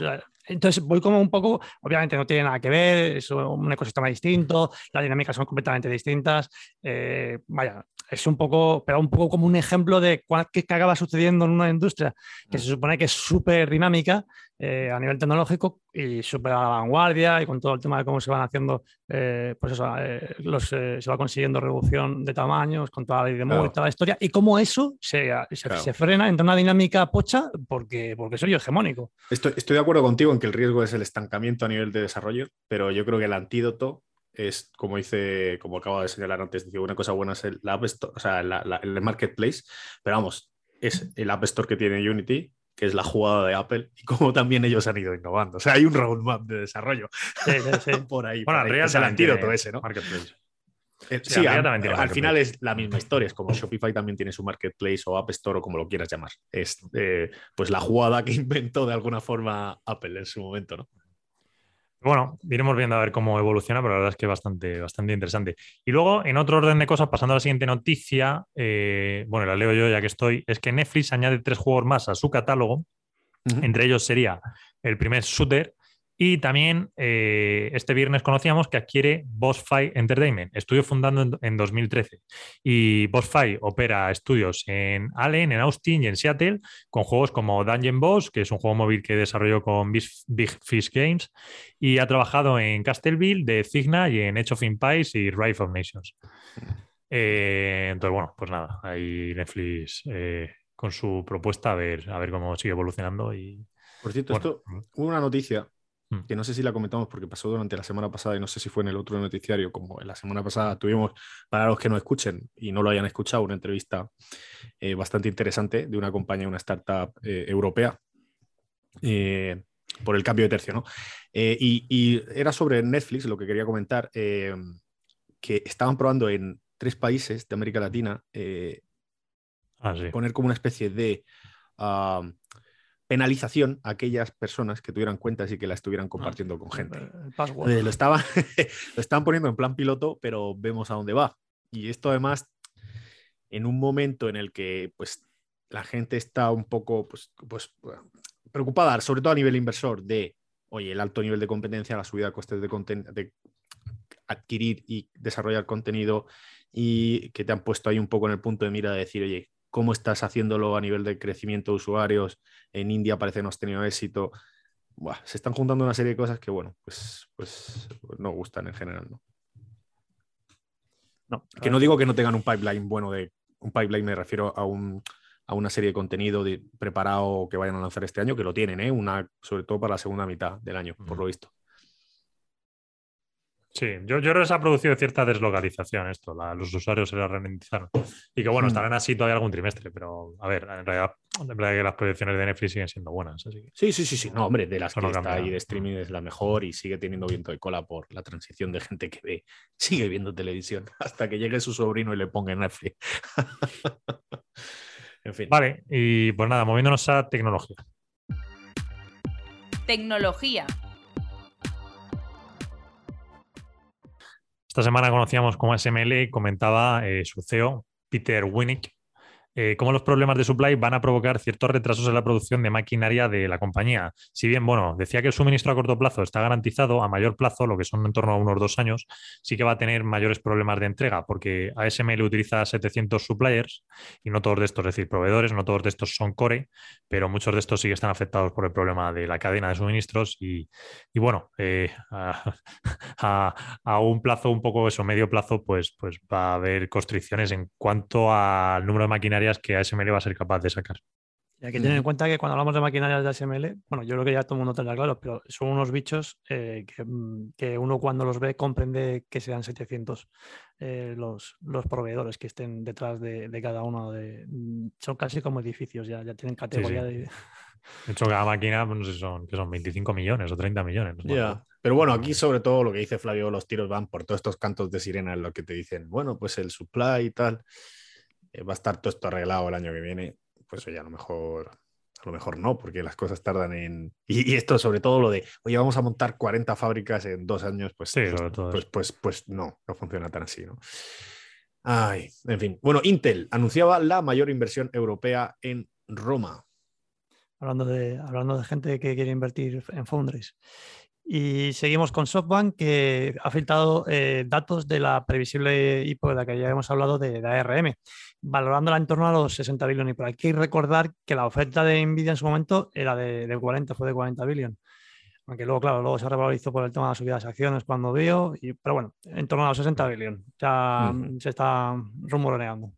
[SPEAKER 4] entonces voy como un poco, obviamente no tiene nada que ver, es un ecosistema distinto, las dinámicas son completamente distintas. Eh, vaya, es un poco, pero un poco como un ejemplo de qué acaba sucediendo en una industria que se supone que es súper dinámica eh, a nivel tecnológico y súper a la vanguardia y con todo el tema de cómo se van haciendo, eh, pues eso, eh, se va consiguiendo reducción de tamaños con toda la ley de y toda la historia y cómo eso se, se, frena entre una dinámica pocha porque, porque soy hegemónico.
[SPEAKER 3] Estoy, estoy de acuerdo contigo en que el riesgo es el estancamiento a nivel de desarrollo, pero yo creo que el antídoto es, como dice, como acabo de señalar antes, una cosa buena es el, App Store, o sea, el Marketplace, pero vamos, es el App Store que tiene Unity, que es la jugada de Apple, y como también ellos han ido innovando. O sea, hay un roadmap de desarrollo por ahí.
[SPEAKER 2] Bueno,
[SPEAKER 3] por
[SPEAKER 2] es
[SPEAKER 3] el antídoto ese, ¿no? Eh, sí, al, final es la misma historia, es como Shopify también tiene su marketplace o App Store o como lo quieras llamar. Es eh, pues la jugada que inventó de alguna forma Apple en su momento, ¿no?
[SPEAKER 2] Bueno, iremos viendo a ver cómo evoluciona, pero la verdad es que es bastante, bastante interesante. Y luego, en otro orden de cosas, pasando a la siguiente noticia, eh, bueno, la leo yo ya que estoy, es que Netflix añade tres juegos más a su catálogo. Entre ellos sería el primer shooter, y también eh, este viernes conocíamos que adquiere Boss Fight Entertainment, estudio fundado en, 2013. Y Boss Fight opera estudios en Allen, en Austin y en Seattle, con juegos como Dungeon Boss, que es un juego móvil que desarrolló con Big Fish Games, y ha trabajado en Castleville, de Cigna y en Age of Empires y Rise of Nations. Eh, entonces, bueno, pues nada, ahí Netflix eh, con su propuesta a ver, a ver cómo sigue evolucionando. Y,
[SPEAKER 3] Por cierto, esto, hubo una noticia Mm. Que no sé si la comentamos porque pasó durante la semana pasada y no sé si fue en el otro noticiario, como en la semana pasada tuvimos, para los que no escuchen y no lo hayan escuchado, una entrevista eh, bastante interesante de una compañía, una startup eh, europea, eh, por el cambio de tercio, ¿no? Y, era sobre Netflix, lo que quería comentar, que estaban probando en tres países de América Latina
[SPEAKER 2] ah,
[SPEAKER 3] poner como una especie de... Ah, penalización a aquellas personas que tuvieran cuentas y que la estuvieran ah, compartiendo con gente. Eh, lo, estaban, lo estaban poniendo en plan piloto, pero vemos a dónde va. Y esto además, en un momento en el que pues, la gente está un poco pues, pues, preocupada, sobre todo a nivel inversor, de, oye, el alto nivel de competencia, la subida de costes de, de adquirir y desarrollar contenido y que te han puesto ahí un poco en el punto de mira de decir, oye, cómo estás haciéndolo a nivel de crecimiento de usuarios. En India parece que no has tenido éxito. se están juntando una serie de cosas que, bueno, pues, pues no gustan en general, ¿no? No, que no digo que no tengan un pipeline bueno de un pipeline, me refiero a, un, a una serie de contenido de, preparado que vayan a lanzar este año, que lo tienen, ¿eh? una, sobre todo para la segunda mitad del año, por lo visto.
[SPEAKER 2] Sí, yo, yo creo que se ha producido cierta deslocalización esto, los usuarios se la ralentizaron. Y que bueno, hmm. estarán así todavía algún trimestre, pero a ver, en realidad, en verdad que las proyecciones de Netflix siguen siendo buenas.
[SPEAKER 3] Sí, sí, sí, sí. No, hombre, de las que está ahí de streaming es la mejor y sigue teniendo viento de cola por la transición de gente que ve, sigue viendo televisión hasta que llegue su sobrino y le ponga Netflix.
[SPEAKER 2] en fin. Vale, y pues nada, moviéndonos a tecnología.
[SPEAKER 1] Tecnología.
[SPEAKER 2] Esta semana conocíamos como SML comentaba eh, su CEO, Peter Winnick, eh, cómo los problemas de supply van a provocar ciertos retrasos en la producción de maquinaria de la compañía. Si bien, bueno, decía que el suministro a corto plazo está garantizado, a mayor plazo, lo que son en torno a unos dos años, sí que va a tener mayores problemas de entrega, porque ASML utiliza 700 suppliers y no todos de estos, es decir, proveedores, no todos de estos son core, pero muchos de estos sí que están afectados por el problema de la cadena de suministros y, bueno, eh, a, un plazo un poco eso, medio plazo, pues, pues va a haber constricciones en cuanto al número de maquinaria que ASML va a ser capaz de sacar.
[SPEAKER 4] Y hay que tener en cuenta que cuando hablamos de maquinarias de ASML, bueno, yo creo que ya todo el mundo tendrá claro, pero son unos bichos eh, mm, que, uno cuando los ve comprende que sean 700 eh, los, los, proveedores que estén detrás de, cada uno. De, mm, son casi como edificios, ya, ya tienen categoría de...
[SPEAKER 2] De hecho, cada máquina, pues, no sé, son, que son 25 millones o 30 millones.
[SPEAKER 3] Pero bueno, aquí sobre todo lo que dice Flavio, los tiros van por todos estos cantos de sirena en lo que te dicen, bueno, pues el supply y tal. Eh, va a estar todo esto arreglado el año que viene, pues oye, a lo mejor, a lo mejor no, porque las cosas tardan en... Y, esto sobre todo lo de, oye, vamos a montar 40 fábricas en dos años, pues,
[SPEAKER 2] sí,
[SPEAKER 3] pues, pues, pues, pues, no, no funciona tan así, ¿no? Ay, en fin. Bueno, Intel anunciaba la mayor inversión europea en Roma.
[SPEAKER 4] Hablando de, hablando de gente que quiere invertir en foundries. Y seguimos con SoftBank, que ha filtrado eh, datos de la previsible IPO de la que ya hemos hablado de, de ARM, valorándola en torno a los 60 billones. Y por aquí recordar que la oferta de Nvidia en su momento era de, 40, fue de 40 billones. Aunque luego, claro, luego se revalorizó por el tema de las subidas de acciones cuando vio, y, pero bueno, en torno a los 60 billones. Ya se está rumoreando.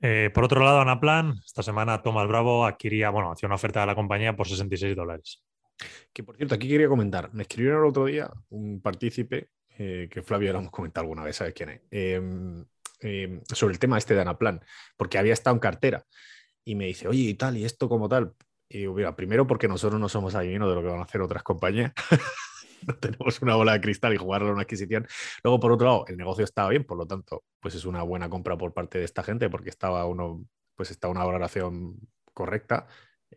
[SPEAKER 2] Eh, por otro lado, Anaplan, esta semana Tomás Bravo adquiría, bueno, hacía una oferta de la compañía por 66 dólares.
[SPEAKER 3] Que por cierto, aquí quería comentar, me escribieron el otro día un partícipe, eh, que Flavio lo hemos comentado alguna vez, ¿sabes quién es? Em, em, sobre el tema este de Anaplan, porque había estado en cartera y me dice, oye, y tal, y esto como tal. Y digo, mira, primero porque nosotros no somos adivinos de lo que van a hacer otras compañías. no tenemos una bola de cristal y jugarlo a una adquisición. Luego, por otro lado, el negocio estaba bien, por lo tanto, pues es una buena compra por parte de esta gente porque estaba uno, pues una valoración correcta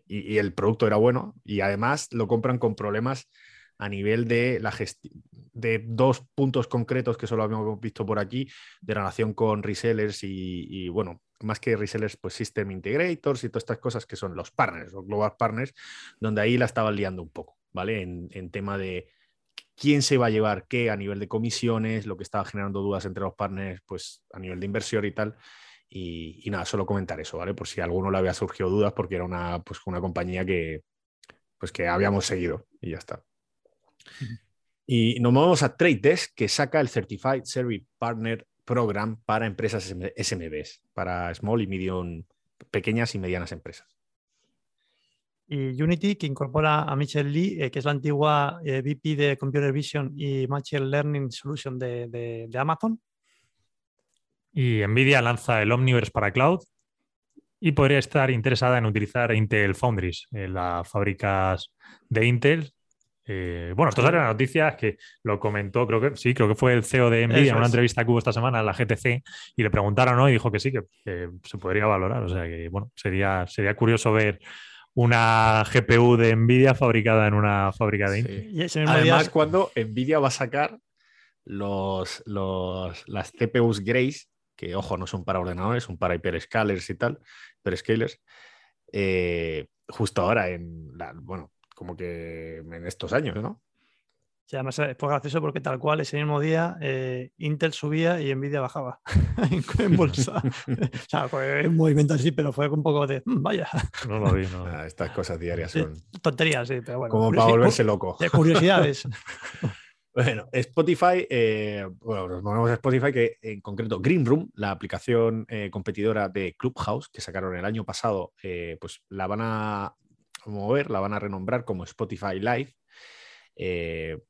[SPEAKER 3] y, el producto era bueno y además lo compran con problemas a nivel de la gestión de dos puntos concretos que solo habíamos visto por aquí, de relación con resellers y, bueno, más que resellers, pues system integrators y todas estas cosas que son los partners, los global partners, donde ahí la estaban liando un poco, ¿vale? En, tema de quién se va a llevar qué a nivel de comisiones, lo que estaba generando dudas entre los partners, pues a nivel de inversión y tal. Y, nada, solo comentar eso, ¿vale? Por si a alguno le había surgido dudas, porque era una, pues, una compañía que, pues, que habíamos seguido y ya está. Y nos movemos a Trade Desk, que saca el Certified Service Partner Program para empresas SMBs, para small y medium, pequeñas y medianas empresas.
[SPEAKER 4] Y Unity, que incorpora a Michelle Lee, eh, que es la antigua eh, VP de Computer Vision y Machine Learning Solution de Amazon,
[SPEAKER 2] y Nvidia lanza el Omniverse para cloud y podría estar interesada en utilizar Intel Foundries en las fábricas de Intel. Eh, bueno, esto sale en las noticias que lo comentó, creo que sí, creo que fue el CEO de Nvidia en una entrevista que hubo esta semana en la GTC y le preguntaron, ¿no? Y dijo que sí, que, se podría valorar. O sea que, bueno, sería, sería curioso ver una GPU de Nvidia fabricada en una fábrica de Intel.
[SPEAKER 3] Además, cuando Nvidia va a sacar los, los, las CPUs Grace que ojo, no son para ordenadores, son para hyperscalers y tal, hyperscalers, eh, justo ahora, en bueno, como que en estos años, ¿no?
[SPEAKER 4] Sí, además fue gracioso porque tal cual ese mismo día eh, Intel subía y Nvidia bajaba en bolsa. o sea, fue un movimiento así, pero fue un poco de "Mm, vaya.
[SPEAKER 2] No lo vi, no.
[SPEAKER 3] Ah, estas cosas diarias
[SPEAKER 4] Sí,
[SPEAKER 3] son
[SPEAKER 4] Tonterías, sí, pero bueno.
[SPEAKER 3] como para volverse loco.
[SPEAKER 4] de curiosidades.
[SPEAKER 3] Bueno, Spotify, eh, bueno, nos movemos a Spotify, que en concreto Green Room, la aplicación eh, competidora de Clubhouse que sacaron el año pasado, eh, pues la van a mover, la van a renombrar como Spotify Live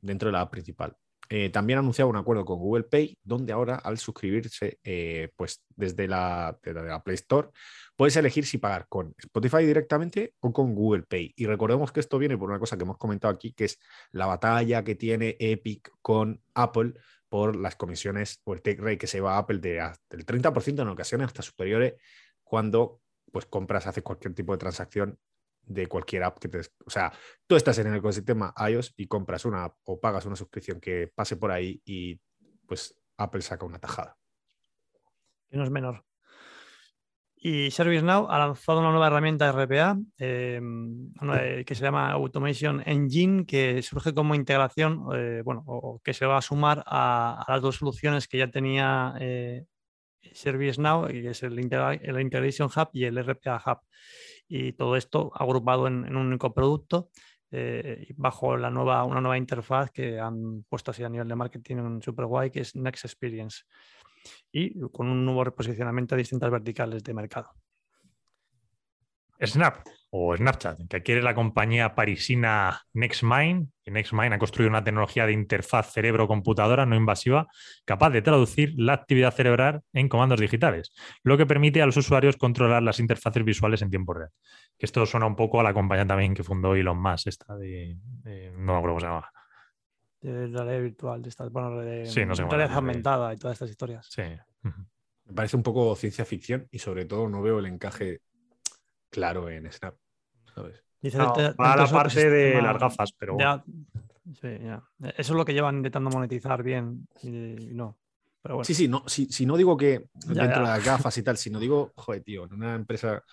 [SPEAKER 3] dentro de la app principal. Eh, también ha anunciado un acuerdo con Google Pay, donde ahora al suscribirse eh, pues desde la, la Play Store, puedes elegir si pagar con Spotify directamente o con Google Pay. Y recordemos que esto viene por una cosa que hemos comentado aquí, que es la batalla que tiene Epic con Apple por las comisiones o el take rate que se va a Apple de hasta el 30% en ocasiones hasta superiores cuando pues compras, haces cualquier tipo de transacción de cualquier app que te... O sea, tú estás en el ecosistema iOS y compras una app o pagas una suscripción que pase por ahí y pues Apple saca una tajada.
[SPEAKER 4] que no es menor. Y ServiceNow ha lanzado una nueva herramienta RPA eh, que se llama Automation Engine, que surge como integración, eh, bueno, o, que se va a sumar a, las dos soluciones que ya tenía eh, ServiceNow, que es el, el Integration Hub y el RPA Hub. Y todo esto agrupado en, un único producto eh, bajo la nueva, una nueva interfaz que han puesto así a nivel de marketing super guay, que es Next Experience y con un nuevo reposicionamiento a distintas verticales de mercado.
[SPEAKER 2] Snap o Snapchat, que adquiere la compañía parisina NextMind. Y NextMind ha construido una tecnología de interfaz cerebro-computadora no invasiva capaz de traducir la actividad cerebral en comandos digitales, lo que permite a los usuarios controlar las interfaces visuales en tiempo real. Que esto suena un poco a la compañía también que fundó Elon Musk, esta de, de- no me acuerdo cómo se llama.
[SPEAKER 4] De la realidad virtual, de estas, bueno, de
[SPEAKER 2] Sí, no sé cómo
[SPEAKER 4] realidad aumentada y todas estas historias.
[SPEAKER 2] Sí.
[SPEAKER 3] Me parece un poco ciencia ficción y sobre todo no veo el encaje claro en Snap. ¿sabes?
[SPEAKER 4] Dice
[SPEAKER 2] No, va a la parte de las gafas, pero bueno.
[SPEAKER 4] Ya, sí, ya. Eso es lo que llevan intentando monetizar bien y, y no. Pero bueno,
[SPEAKER 3] Sí, sí, no, si, si no digo que
[SPEAKER 4] Ya,
[SPEAKER 3] dentro
[SPEAKER 4] ya.
[SPEAKER 3] de las gafas y tal, sino digo, joder, tío, en una empresa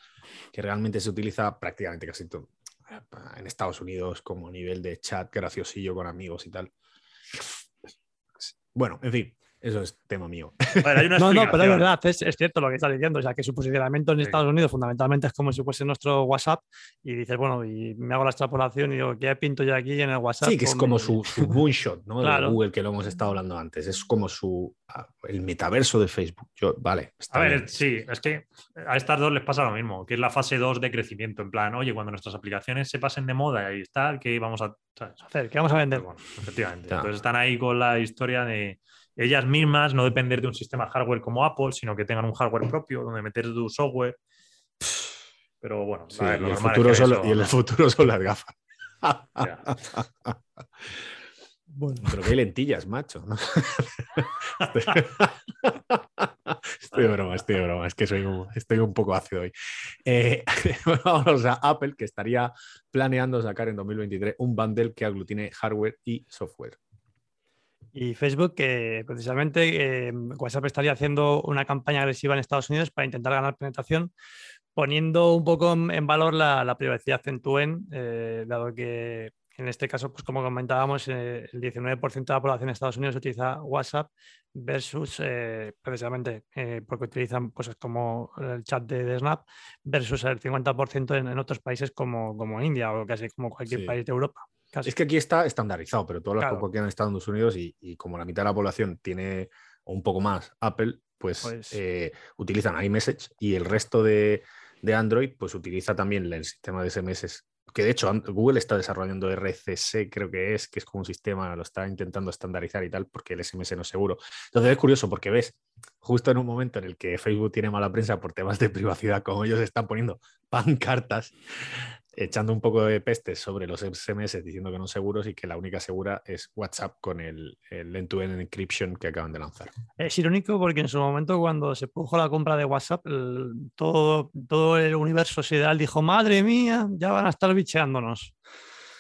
[SPEAKER 3] que realmente se utiliza prácticamente casi todo en Estados Unidos como nivel de chat graciosillo con amigos y tal. Bueno, en fin, eso es tema mío.
[SPEAKER 2] A ver, hay una
[SPEAKER 4] no, no, pero es verdad, es, es cierto lo que estás diciendo. O sea, que su posicionamiento en
[SPEAKER 2] Sí.
[SPEAKER 4] Estados Unidos fundamentalmente es como si fuese nuestro WhatsApp y dices, bueno, y me hago la extrapolación y digo, ¿qué pinto yo aquí en el WhatsApp?
[SPEAKER 3] Sí, que es como
[SPEAKER 4] mi-
[SPEAKER 3] su, su moonshot, ¿no?
[SPEAKER 4] Claro.
[SPEAKER 3] De Google, que lo hemos estado hablando antes. Es como su ah, el metaverso de Facebook. Yo, vale, está
[SPEAKER 2] A ver,
[SPEAKER 3] bien.
[SPEAKER 2] sí, es que a estas dos les pasa lo mismo, que es la fase 2 de crecimiento. En plan, oye, cuando nuestras aplicaciones se pasen de moda y tal, que vamos a. ¿sabes?
[SPEAKER 4] hacer? ¿Qué vamos a vender?
[SPEAKER 2] Pero bueno, efectivamente.
[SPEAKER 3] Ya.
[SPEAKER 2] Entonces están ahí con la historia de ellas mismas no depender de un sistema hardware como Apple, sino que tengan un hardware propio donde meter tu software. Pero bueno,
[SPEAKER 3] Sí,
[SPEAKER 2] ver,
[SPEAKER 3] y,
[SPEAKER 2] lo
[SPEAKER 3] el
[SPEAKER 2] es
[SPEAKER 3] futuro
[SPEAKER 2] que
[SPEAKER 3] son,
[SPEAKER 2] eso-
[SPEAKER 3] y el futuro son las gafas.
[SPEAKER 2] Ya.
[SPEAKER 4] Bueno,
[SPEAKER 3] Pero que hay lentillas, macho. ¿no? estoy de broma, estoy de broma. Es que soy un- estoy un poco ácido hoy. Eh, vamos a Apple, que estaría planeando sacar en 2023 un bundle que aglutine hardware y software.
[SPEAKER 4] Y Facebook, que precisamente eh, WhatsApp estaría haciendo una campaña agresiva en Estados Unidos para intentar ganar penetración, poniendo un poco en en valor la, la privacidad en tu end, eh, dado que en este caso, pues como comentábamos, eh, el 19% de la población de Estados Unidos utiliza WhatsApp versus, eh, precisamente, eh, porque utilizan cosas como el chat de, de Snap, versus el 50% en, en otros países como, como India o casi como cualquier
[SPEAKER 3] Sí.
[SPEAKER 4] país de Europa. Casi.
[SPEAKER 3] Es que aquí está estandarizado, pero todas las
[SPEAKER 4] Claro.
[SPEAKER 3] que en Estados Unidos y, y como la mitad de la población tiene o un poco más Apple, pues,
[SPEAKER 4] Pues-
[SPEAKER 3] eh, utilizan iMessage y el resto de, de Android pues utiliza también el sistema de SMS. Que de hecho Google está desarrollando RCC, creo que es, que es como un sistema, lo está intentando estandarizar y tal, porque el SMS no es seguro. Entonces es curioso porque ves, justo en un momento en el que Facebook tiene mala prensa por temas de privacidad, como ellos están poniendo pancartas echando un poco de pestes sobre los SMS diciendo que no seguros y que la única segura es WhatsApp con el, end-to-end encryption que acaban de lanzar.
[SPEAKER 4] Es irónico porque en su momento cuando se produjo la compra de WhatsApp, el- todo, todo el universo sideral dijo, madre mía, ya van a estar bicheándonos.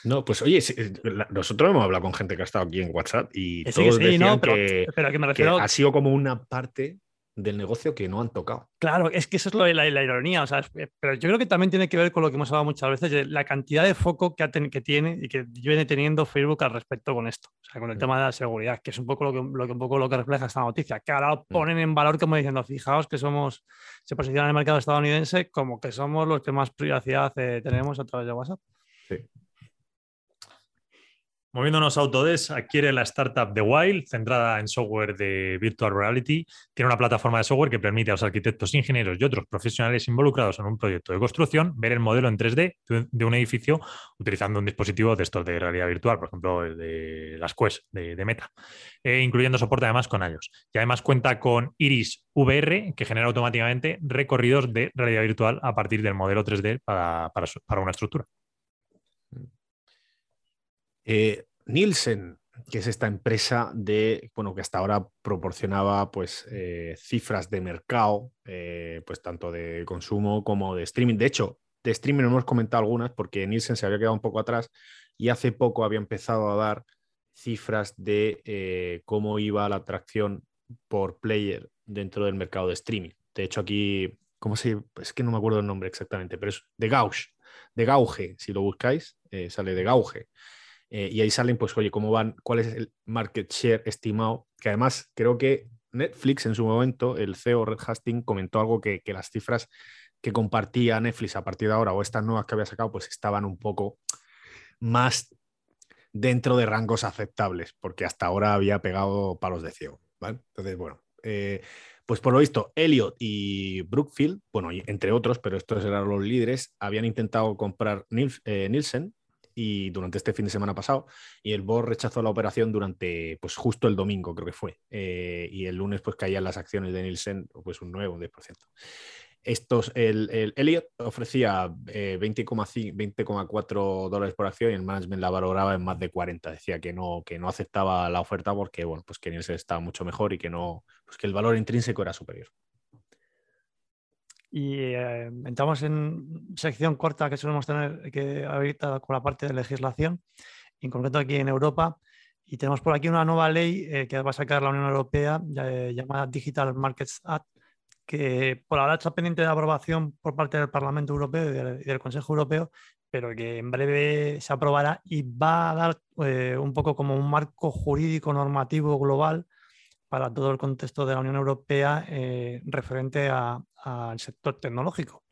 [SPEAKER 3] No, pues oye, la- nosotros hemos hablado con gente que ha estado aquí en WhatsApp y
[SPEAKER 4] sí, que
[SPEAKER 3] todos
[SPEAKER 4] sí,
[SPEAKER 3] decían
[SPEAKER 4] no, pero,
[SPEAKER 3] que,
[SPEAKER 4] pero que me
[SPEAKER 3] que
[SPEAKER 4] refiero...
[SPEAKER 3] ha sido como una parte del negocio que no han tocado.
[SPEAKER 4] Claro, es que eso es lo de la, ironía, o sea, eh, pero yo creo que también tiene que ver con lo que hemos hablado muchas veces, de la cantidad de foco que, que tiene y que viene teniendo Facebook al respecto con esto, o sea, con el mm. tema de la seguridad, que es un poco lo que, lo que, un poco lo que refleja esta noticia, que ahora mm. ponen en valor como diciendo, fijaos que somos, se posicionan en el mercado estadounidense como que somos los que más privacidad eh, tenemos a través de WhatsApp. Sí.
[SPEAKER 2] Moviéndonos a Autodesk, adquiere la startup The Wild, centrada en software de virtual reality. Tiene una plataforma de software que permite a los arquitectos, ingenieros y otros profesionales involucrados en un proyecto de construcción ver el modelo en 3D de un edificio utilizando un dispositivo de estos de realidad virtual, por ejemplo, el de las Quest de, Meta, e incluyendo soporte además con ellos. Y además cuenta con Iris VR, que genera automáticamente recorridos de realidad virtual a partir del modelo 3D para, para una estructura.
[SPEAKER 3] Eh, Nielsen, que es esta empresa de, bueno, que hasta ahora proporcionaba pues eh, cifras de mercado, eh, pues tanto de consumo como de streaming. De hecho, de streaming hemos comentado algunas porque Nielsen se había quedado un poco atrás y hace poco había empezado a dar cifras de cómo iba la atracción por player dentro del mercado de streaming. De hecho, aquí, ¿cómo se? Es que no me acuerdo el nombre exactamente, pero es de Gauge, de Gauge, si lo buscáis, sale de Gauge. Eh, y ahí salen, pues, oye, cómo van, cuál es el market share estimado, que además creo que Netflix en su momento, el CEO Red Hastings comentó algo que, las cifras que compartía Netflix a partir de ahora o estas nuevas que había sacado, pues estaban un poco más dentro de rangos aceptables, porque hasta ahora había pegado palos de ciego. Entonces, bueno, eh, pues por lo visto, Elliot y Brookfield, bueno, entre otros, pero estos eran los líderes, habían intentado comprar eh, Nielsen y durante este fin de semana pasado y el board rechazó la operación durante pues justo el domingo creo que fue eh, y el lunes pues caían las acciones de Nielsen pues un 9 un 10%. Estos, el, el Elliot ofrecía 20,4 eh, 20, dólares por acción y el management la valoraba en más de 40. Decía que no, que no aceptaba la oferta porque bueno, pues que Nielsen estaba mucho mejor y que no, pues que el valor intrínseco era superior.
[SPEAKER 4] Y eh, entramos en sección corta que solemos tener que ahorita con la parte de legislación, en concreto aquí en Europa. Y tenemos por aquí una nueva ley eh, que va a sacar la Unión Europea eh, llamada Digital Markets Act, que por ahora está pendiente de aprobación por parte del Parlamento Europeo y del, Consejo Europeo, pero que en breve se aprobará y va a dar un poco como un marco jurídico normativo global para todo el contexto de la Unión Europea referente al sector tecnológico.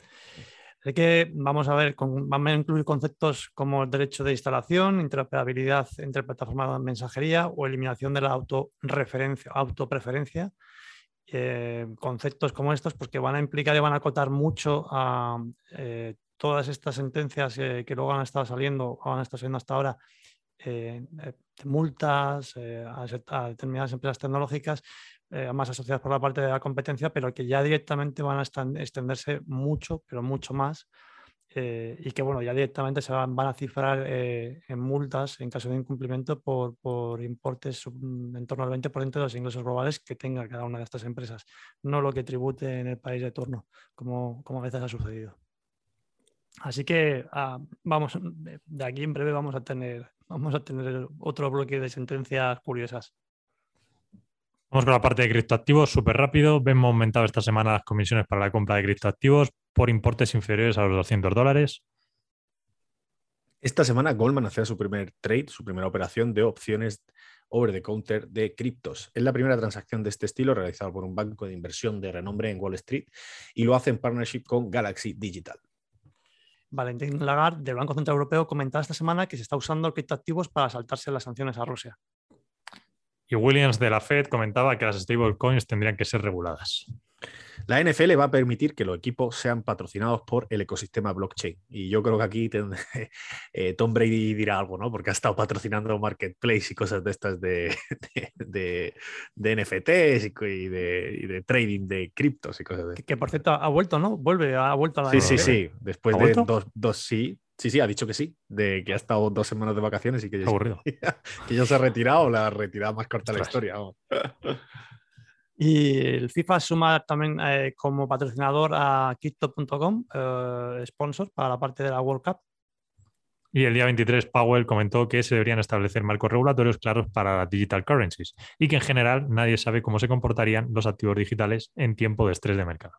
[SPEAKER 4] Así que vamos a ver, van a incluir conceptos como el derecho de instalación, interoperabilidad entre plataformas de mensajería o eliminación de la autorreferencia, autopreferencia. Eh, conceptos como estos, porque van a implicar y van a acotar mucho a eh, todas estas sentencias que luego han estado saliendo o han estado saliendo hasta ahora eh, eh, multas eh, a, determinadas empresas tecnológicas, más asociadas por la parte de la competencia, pero que ya directamente van a extenderse mucho, pero mucho más. y que bueno, ya directamente se van, a cifrar en multas en caso de incumplimiento por, por importes en torno al 20% de los ingresos globales que tenga cada una de estas empresas, no lo que tribute en el país de turno, como, como a veces ha sucedido. Así que ah, vamos, de aquí en breve vamos a tener vamos a tener otro bloque de sentencias curiosas.
[SPEAKER 2] Vamos con la parte de criptoactivos, súper rápido. Vemos aumentado esta semana las comisiones para la compra de criptoactivos por importes inferiores a los 200 dólares.
[SPEAKER 3] Esta semana Goldman hacía su primer trade, su primera operación de opciones over the counter de criptos. Es la primera transacción de este estilo realizada por un banco de inversión de renombre en Wall Street y lo hace en partnership con Galaxy Digital.
[SPEAKER 4] Valentín Lagarde del Banco Central Europeo comentaba esta semana que se está usando criptoactivos para saltarse las sanciones a Rusia.
[SPEAKER 2] Y Williams de la Fed comentaba que las stablecoins tendrían que ser reguladas.
[SPEAKER 3] La NFL va a permitir que los equipos sean patrocinados por el ecosistema blockchain. Y yo creo que aquí eh, Tom Brady dirá algo, ¿no? Porque ha estado patrocinando Marketplace y cosas de estas de, de, NFTs y, de, trading de criptos y cosas de
[SPEAKER 4] que, por cierto ha vuelto, ¿no? Vuelve, ha vuelto a la
[SPEAKER 3] Sí, sí, sí. Después de dos, dos, sí. Sí, sí, ha dicho que sí, de que ha estado dos semanas de vacaciones y que ya, que ya se ha retirado, la retirada más corta de la historia.
[SPEAKER 4] Y el FIFA suma también eh, como patrocinador a Crypto.com, eh, sponsor para la parte de la World Cup.
[SPEAKER 2] Y el día 23, Powell comentó que se deberían establecer marcos regulatorios claros para las digital currencies y que en general nadie sabe cómo se comportarían los activos digitales en tiempo de estrés de mercado.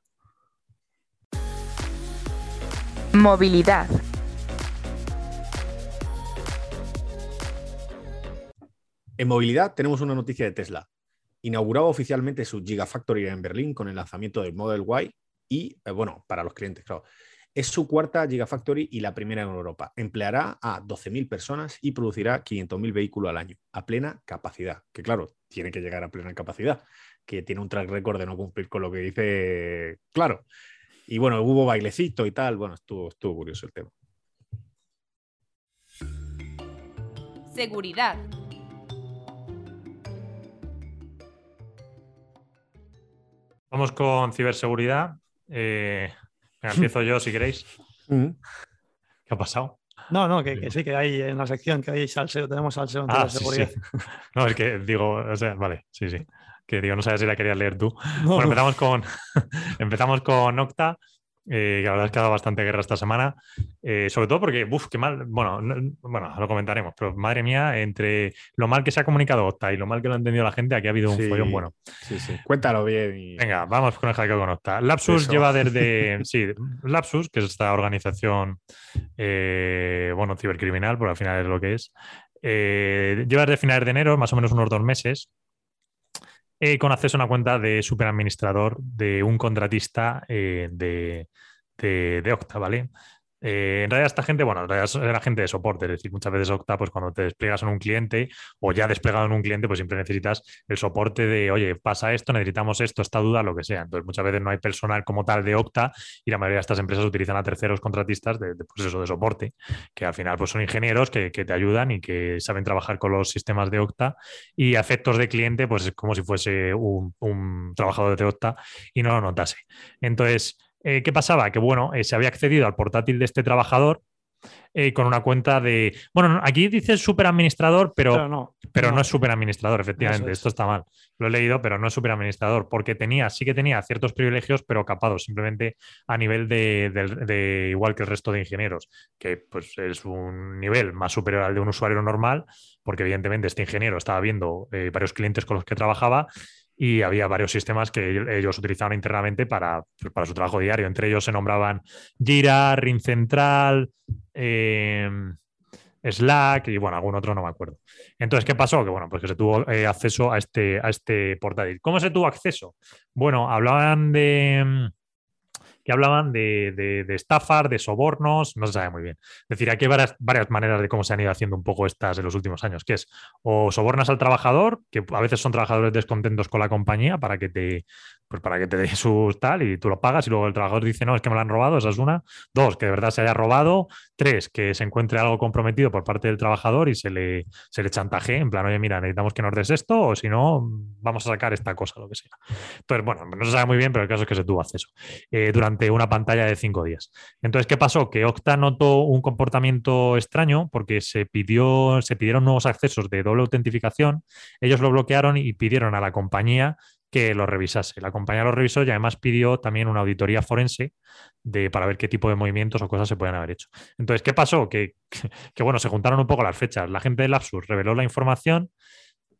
[SPEAKER 1] Movilidad.
[SPEAKER 3] En movilidad tenemos una noticia de Tesla. Inauguraba oficialmente su Gigafactory en Berlín con el lanzamiento del Model Y y, eh, bueno, para los clientes, claro. Es su cuarta Gigafactory y la primera en Europa. Empleará a 12.000 personas y producirá 500.000 vehículos al año, a plena capacidad. Que claro, tiene que llegar a plena capacidad, que tiene un track record de no cumplir con lo que dice, claro. Y bueno, hubo bailecito y tal. Bueno, estuvo, estuvo curioso el tema.
[SPEAKER 1] Seguridad.
[SPEAKER 2] Vamos con ciberseguridad. Eh, empiezo yo si queréis. ¿Qué ha pasado?
[SPEAKER 4] No, no, que, que, sí, que hay en la sección que hay salseo, tenemos salseo en
[SPEAKER 2] Ah, sí,
[SPEAKER 4] ciberseguridad.
[SPEAKER 2] sí. No, es que digo, o sea, vale, sí, sí. Que digo, no sabes si la querías leer tú.
[SPEAKER 4] No,
[SPEAKER 2] Bueno,
[SPEAKER 4] no.
[SPEAKER 2] empezamos con, empezamos con Octa, eh, que la verdad es que ha dado bastante guerra esta semana, eh, sobre todo porque, uff, qué mal, bueno, no- bueno, lo comentaremos, pero madre mía, entre lo mal que se ha comunicado Octa y lo mal que lo ha entendido la gente, aquí ha habido un
[SPEAKER 3] Sí.
[SPEAKER 2] follón bueno.
[SPEAKER 3] Sí, sí. Cuéntalo bien. y-
[SPEAKER 2] Venga, vamos con el hackeo con Octa. Lapsus
[SPEAKER 3] Eso.
[SPEAKER 2] lleva desde, sí, Lapsus, que es esta organización, eh, bueno, cibercriminal, por al final es lo que es, lleva desde finales de enero, más o menos unos dos meses, eh, con acceso a una cuenta de superadministrador de un contratista eh, de, de, de Octa, ¿vale? Eh, en realidad esta gente, bueno, en realidad era gente de soporte, es decir, muchas veces Octa, pues cuando te despliegas en un cliente o ya desplegado en un cliente, pues siempre necesitas el soporte de, oye, pasa esto, necesitamos esto, esta duda, lo que sea. Entonces muchas veces no hay personal como tal de Octa y la mayoría de estas empresas utilizan a terceros contratistas de, de, pues de soporte, que al final pues son ingenieros que, que te ayudan y que saben trabajar con los sistemas de Octa y a efectos de cliente, pues es como si fuese un, un trabajador de Octa y no lo notase. Entonces, eh, ¿qué pasaba? Que bueno, eh, se había accedido al portátil de este trabajador eh, con una cuenta de. Bueno, aquí dice superadministrador, pero,
[SPEAKER 4] Pero no.
[SPEAKER 2] pero no es superadministrador, efectivamente.
[SPEAKER 4] Es.
[SPEAKER 2] Esto está mal. Lo he leído, pero no es superadministrador, porque tenía, sí que tenía ciertos privilegios, pero capados simplemente a nivel de, de- de igual que el resto de ingenieros, que pues es un nivel más superior al de un usuario normal, porque evidentemente este ingeniero estaba viendo varios clientes con los que trabajaba y había varios sistemas que ellos utilizaban internamente para, para su trabajo diario. Entre ellos se nombraban Jira, Ring Central, eh, Slack y bueno, algún otro no me acuerdo. Entonces, ¿qué pasó? Que bueno, pues que se tuvo eh, acceso a este, a este portátil. ¿Cómo se tuvo acceso? Bueno, hablaban de que hablaban de, de, de estafas, de sobornos, no se sabe muy bien. Es decir, aquí hay varias, varias maneras de cómo se han ido haciendo un poco estas en los últimos años, que es o sobornas al trabajador, que a veces son trabajadores descontentos con la compañía para que te, pues para que te dé su tal y tú lo pagas y luego el trabajador dice, no, es que me lo han robado, esa es una. Dos, que de verdad se haya robado. Tres, que se encuentre algo comprometido por parte del trabajador y se le, se le chantaje en plan, oye, mira, necesitamos que nos des esto o si no, vamos a sacar esta cosa, lo que sea. Entonces, bueno, no se sabe muy bien, pero el caso es que se tuvo acceso eh, durante una pantalla de cinco días. Entonces, ¿qué pasó? Que Octa notó un comportamiento extraño porque se, pidió, se pidieron nuevos accesos de doble autentificación, ellos lo bloquearon y pidieron a la compañía que lo revisase. La compañía lo revisó y además pidió también una auditoría forense para ver qué tipo de movimientos o cosas se pueden haber hecho. Entonces, ¿qué pasó? Que, bueno, se juntaron un poco las fechas. La gente de Lapsus reveló la información.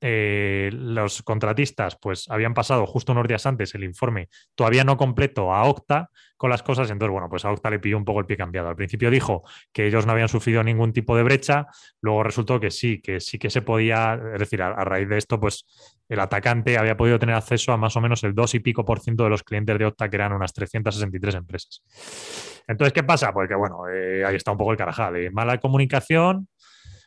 [SPEAKER 2] Eh, los contratistas pues habían pasado justo unos días antes el informe todavía no completo a Octa con las cosas, entonces bueno, pues a Octa le pilló un poco el pie cambiado. Al principio dijo que ellos no habían sufrido ningún tipo de brecha, luego resultó que sí, que sí que se podía, es decir, a, raíz de esto pues el atacante había podido tener acceso a más o menos el 2 y pico por ciento de los clientes de Octa, que eran unas 363 empresas. Entonces, ¿qué pasa? Pues que bueno, eh, ahí está un poco el carajal, de mala comunicación,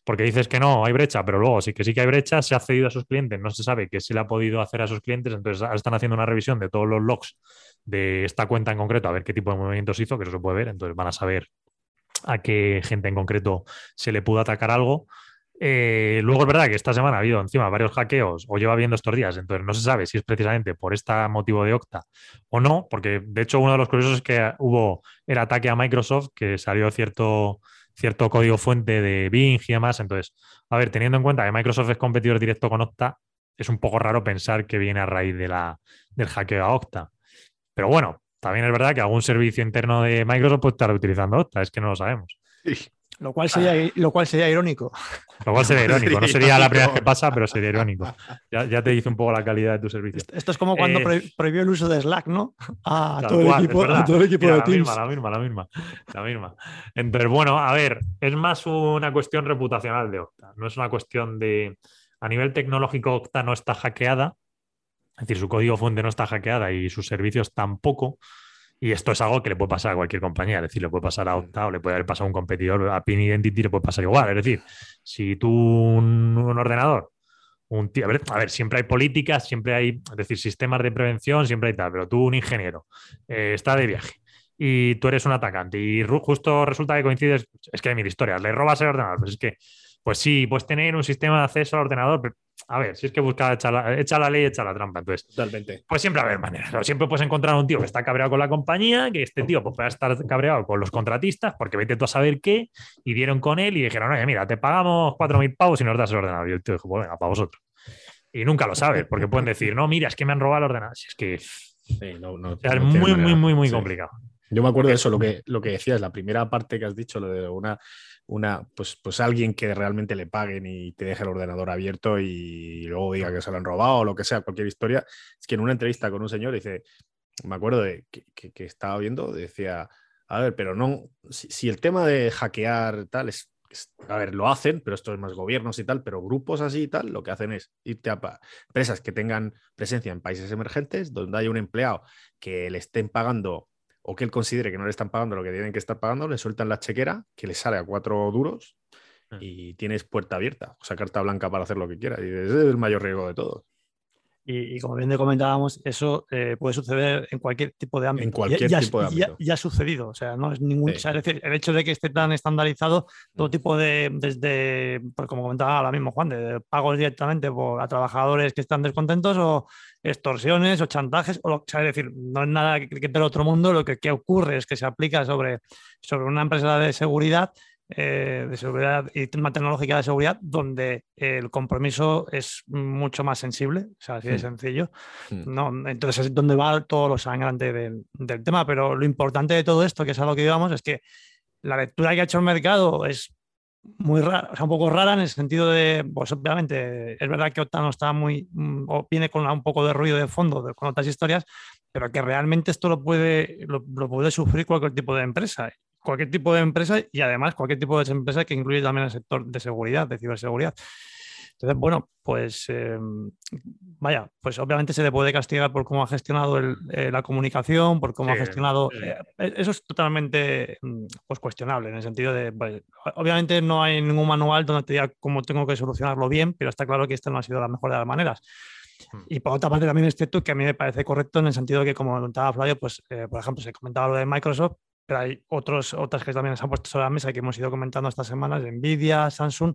[SPEAKER 2] porque dices que no, hay brecha, pero luego sí que sí que hay brecha, se ha cedido a sus clientes, no se sabe qué se le ha podido hacer a sus clientes, entonces están haciendo una revisión de todos los logs de esta cuenta en concreto, a ver qué tipo de movimientos hizo, que eso se puede ver, entonces van a saber a qué gente en concreto se le pudo atacar algo. Eh, luego es verdad que esta semana ha habido encima varios hackeos o lleva viendo estos días, entonces no se sabe si es precisamente por este motivo de Octa o no, porque de hecho uno de los curiosos es que hubo el ataque a Microsoft, que salió cierto, cierto código fuente de Bing y demás. Entonces, a ver, teniendo en cuenta que Microsoft es competidor directo con Octa, es un poco raro pensar que viene a raíz de la, del hackeo a Octa. Pero bueno, también es verdad que algún servicio interno de Microsoft puede estar utilizando Octa, es que no lo sabemos.
[SPEAKER 4] Lo cual sería, lo cual sería irónico.
[SPEAKER 2] Lo cual sería irónico. No sería la primera vez que pasa, pero sería irónico. Ya, ya te dice un poco la calidad de tu servicio.
[SPEAKER 4] Esto es como cuando
[SPEAKER 2] Eh,
[SPEAKER 4] prohi- prohibió el uso de Slack, ¿no? A todo, el equipo, a todo el equipo
[SPEAKER 2] Mira,
[SPEAKER 4] de
[SPEAKER 2] la
[SPEAKER 4] Teams.
[SPEAKER 2] misma, la misma, la misma, la misma. Entonces, bueno, a ver, es más una cuestión reputacional de Okta. No es una cuestión de. A nivel tecnológico, Okta no está hackeada. Es decir, su código fuente no está hackeada y sus servicios tampoco. Y esto es algo que le puede pasar a cualquier compañía. Es decir, le puede pasar a Okta o le puede haber pasado a un competidor. A Pin Identity le puede pasar igual. Es decir, si tú un, un ordenador un tío, a ver, a ver, siempre hay políticas, siempre hay, es decir, sistemas de prevención, siempre hay tal, pero tú, un ingeniero, eh, está de viaje y tú eres un atacante y justo resulta que coincides, es que hay mil historias, le robas el ordenador, pues es que, pues sí, puedes tener un sistema de acceso al ordenador, pero a ver, si es que busca echar la, echa la ley, echa la trampa, entonces,
[SPEAKER 3] Totalmente.
[SPEAKER 2] pues siempre va a haber maneras. O siempre puedes encontrar un tío que está cabreado con la compañía, que este tío pues, puede estar cabreado con los contratistas, porque vete tú a saber qué, y dieron con él y dijeron, oye, mira, te pagamos 4.000 pavos y nos das el ordenador. Y el tío dijo, pues venga, para vosotros. Y nunca lo sabes, porque pueden decir, no, mira, es que me han robado el ordenador. Si es que
[SPEAKER 3] Sí, no- no-
[SPEAKER 2] o sea, es
[SPEAKER 3] no
[SPEAKER 2] muy, muy, muy, muy
[SPEAKER 3] Sí.
[SPEAKER 2] complicado.
[SPEAKER 3] Yo me acuerdo de eso, lo que, lo que decías, la primera parte que has dicho, lo de una, una pues, pues alguien que realmente le paguen y te deje el ordenador abierto y luego diga que se lo han robado o lo que sea, cualquier historia. Es que en una entrevista con un señor dice, me acuerdo de que, estaba viendo, decía, a ver, pero no, si, el tema de hackear tal es, es- a ver, lo hacen, pero esto es más gobiernos y tal, pero grupos así y tal, lo que hacen es irte a empresas que tengan presencia en países emergentes, donde haya un empleado que le estén pagando o que él considere que no le están pagando lo que tienen que estar pagando, le sueltan la chequera, que le sale a cuatro duros
[SPEAKER 2] Mm.
[SPEAKER 3] y tienes puerta abierta, o sea, carta blanca para hacer lo que quieras. Y ese es el mayor riesgo de todo.
[SPEAKER 4] Y, y como bien te comentábamos, eso eh, puede suceder en cualquier tipo de ámbito.
[SPEAKER 3] En cualquier
[SPEAKER 4] ya,
[SPEAKER 3] tipo de ámbito.
[SPEAKER 4] ya ha sucedido. O sea, no es ningún.
[SPEAKER 3] Sí.
[SPEAKER 4] o sea, es decir, el hecho de que esté tan estandarizado, todo
[SPEAKER 3] Mm.
[SPEAKER 4] tipo de. Desde, pues como comentaba ahora mismo Juan, de pagos directamente por, a trabajadores que están descontentos o extorsiones o chantajes. O, lo- o sea, es decir, no es nada que, que del otro mundo. Lo que, que ocurre es que se aplica sobre, sobre una empresa de seguridad eh, de seguridad y tema tecnológica de seguridad, donde el compromiso es mucho más sensible, o sea, así de
[SPEAKER 3] Hmm.
[SPEAKER 4] sencillo.
[SPEAKER 3] Hmm.
[SPEAKER 4] No, entonces es donde va todo lo sangrante del, del tema, pero lo importante de todo esto, que es a lo que íbamos, es que la lectura que ha hecho el mercado es muy rara, o sea, un poco rara en el sentido de, pues obviamente, es verdad que Octano está muy, mm, o viene con un poco de ruido de fondo de- con otras historias, pero que realmente esto lo puede, lo, lo puede sufrir cualquier tipo de empresa, cualquier tipo de empresa y además cualquier tipo de empresa que incluye también el sector de seguridad, de ciberseguridad. Entonces, bueno, pues eh, vaya, pues obviamente se le puede castigar por cómo ha gestionado el- eh, la comunicación, por cómo ha gestionado.
[SPEAKER 2] sí.
[SPEAKER 4] eh, eso es totalmente mm, pues, cuestionable en el sentido de, pues, obviamente no hay ningún manual donde te diga cómo tengo que solucionarlo bien, pero está claro que esta no ha sido la mejor de las maneras.
[SPEAKER 2] Hmm.
[SPEAKER 4] Y por otra parte también es cierto que a mí me parece correcto en el sentido de que, como comentaba Flavio, pues por ejemplo se comentaba lo de Microsoft, pero hay otros, otras que también se han puesto sobre la mesa y que hemos ido comentando estas semanas, Nvidia, Samsung,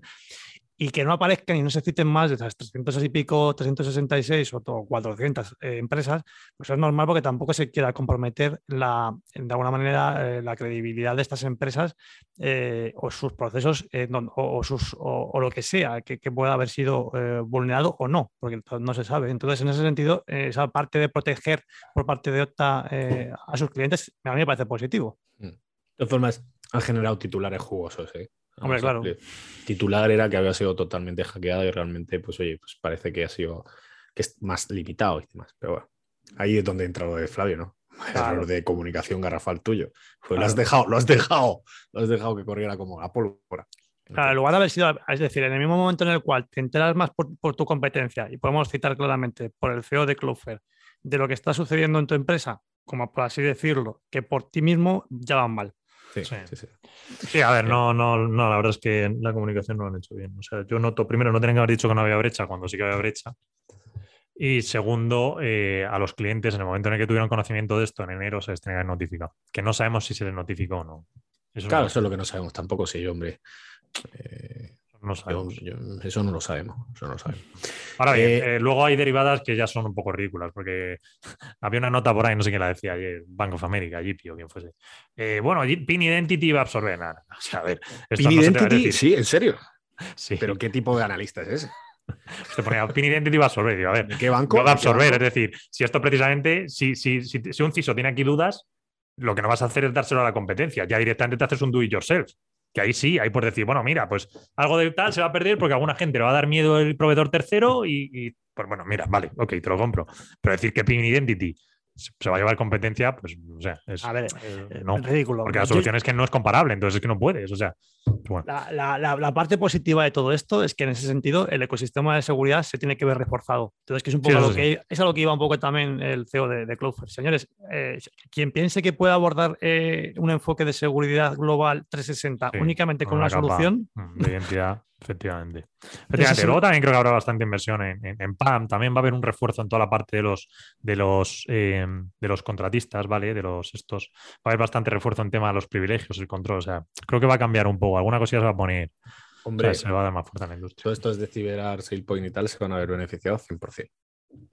[SPEAKER 4] y que no aparezcan y no se citen más de esas 300 y pico, 366 o to- 400 eh, empresas, pues es normal porque tampoco se quiera comprometer la, de alguna manera eh, la credibilidad de estas empresas eh, o sus procesos o, o lo que sea que, que pueda haber sido vulnerado o no, porque no se sabe. Entonces, en ese sentido, esa parte de proteger por parte de Octa eh, a sus clientes, a mí me parece positivo.
[SPEAKER 3] De todas formas, han generado titulares jugosos, ¿eh?
[SPEAKER 4] Hombre, claro.
[SPEAKER 3] el Titular era que había sido totalmente hackeada y realmente, pues oye, pues parece que ha sido que es más limitado y demás. Pero bueno, ahí es donde entra lo de Flavio, ¿no?
[SPEAKER 4] Claro.
[SPEAKER 3] Error de comunicación garrafal tuyo. Pues lo has dejado, lo has dejado, lo has dejado que corriera como la pólvora.
[SPEAKER 4] Claro, en lugar de haber sido, es decir, en el mismo momento en el cual te enteras más por, por tu competencia, y podemos citar claramente por el CEO de Cloudflare, de lo que está sucediendo en tu empresa, como por así decirlo, que por ti mismo ya van mal.
[SPEAKER 3] Sí,
[SPEAKER 2] Sí.
[SPEAKER 3] sí, sí.
[SPEAKER 2] A ver, no, no, no, la verdad es que la comunicación no lo han hecho bien. O sea, yo noto, primero, no tienen que haber dicho que no había brecha cuando sí que había brecha. Y segundo, eh, a los clientes, en el momento en el que tuvieron conocimiento de esto, en enero se les tenía que haber notificado. Que no sabemos si se les notificó o no. Eso
[SPEAKER 3] Claro,
[SPEAKER 2] no,
[SPEAKER 3] eso es lo que no sabemos tampoco, sí, hombre. Eh,
[SPEAKER 2] no sabemos.
[SPEAKER 3] yo- eso no lo sabemos. Eso no lo sabemos.
[SPEAKER 2] Ahora bien,
[SPEAKER 3] Eh,
[SPEAKER 2] eh, luego hay derivadas que ya son un poco ridículas, porque había una nota por ahí, no sé quién la decía ayer, Bank of America, JP o quien fuese. Eh, bueno, Pin Identity va a absorber nada. O sea, a ver, esto
[SPEAKER 3] Pin
[SPEAKER 2] no se te va a
[SPEAKER 3] Identity,
[SPEAKER 2] decir.
[SPEAKER 3] sí, en serio.
[SPEAKER 2] Sí,
[SPEAKER 3] Pero ¿qué tipo de analista es ese?
[SPEAKER 2] te ponía Pin Identity va a absorber. Digo, a ver,
[SPEAKER 3] ¿De qué banco?
[SPEAKER 2] no va a
[SPEAKER 3] ¿De qué
[SPEAKER 2] absorber. Es decir, si esto precisamente, si, si, si, si un CISO tiene aquí dudas, lo que no vas a hacer es dárselo a la competencia. Ya directamente te haces un do it yourself. Que ahí sí, ahí por decir, bueno, mira, pues algo de tal se va a perder porque a alguna gente le va a dar miedo el proveedor tercero y, pues bueno, mira, vale, ok, te lo compro. Pero decir que Pin Identity se va a llevar competencia, pues, o sea, es,
[SPEAKER 4] a ver,
[SPEAKER 2] eh,
[SPEAKER 4] no, ridículo.
[SPEAKER 2] Porque la solución es que no es comparable, entonces es que no puedes, o sea.
[SPEAKER 4] Pues la, parte positiva de todo esto es que en ese sentido el ecosistema de seguridad se tiene que ver reforzado. Entonces, que es un poco lo que es a lo que iba un poco también el CEO de, de Cloudflare. Señores, eh, quien piense que puede abordar eh, un enfoque de seguridad global 360 únicamente con una, solución
[SPEAKER 2] de identidad Efectivamente. Efectivamente. Luego también creo que habrá bastante inversión en, PAM. También va a haber un refuerzo en toda la parte de los, de los, eh, de los contratistas, ¿vale? De los estos. Va a haber bastante refuerzo en tema de los privilegios, el control. O sea, creo que va a cambiar un poco. Alguna cosilla se va a poner. Hombre, se va a dar más fuerza en la industria.
[SPEAKER 3] Todo esto es de CyberArk, SailPoint y tal, se van a ver beneficiados 100%.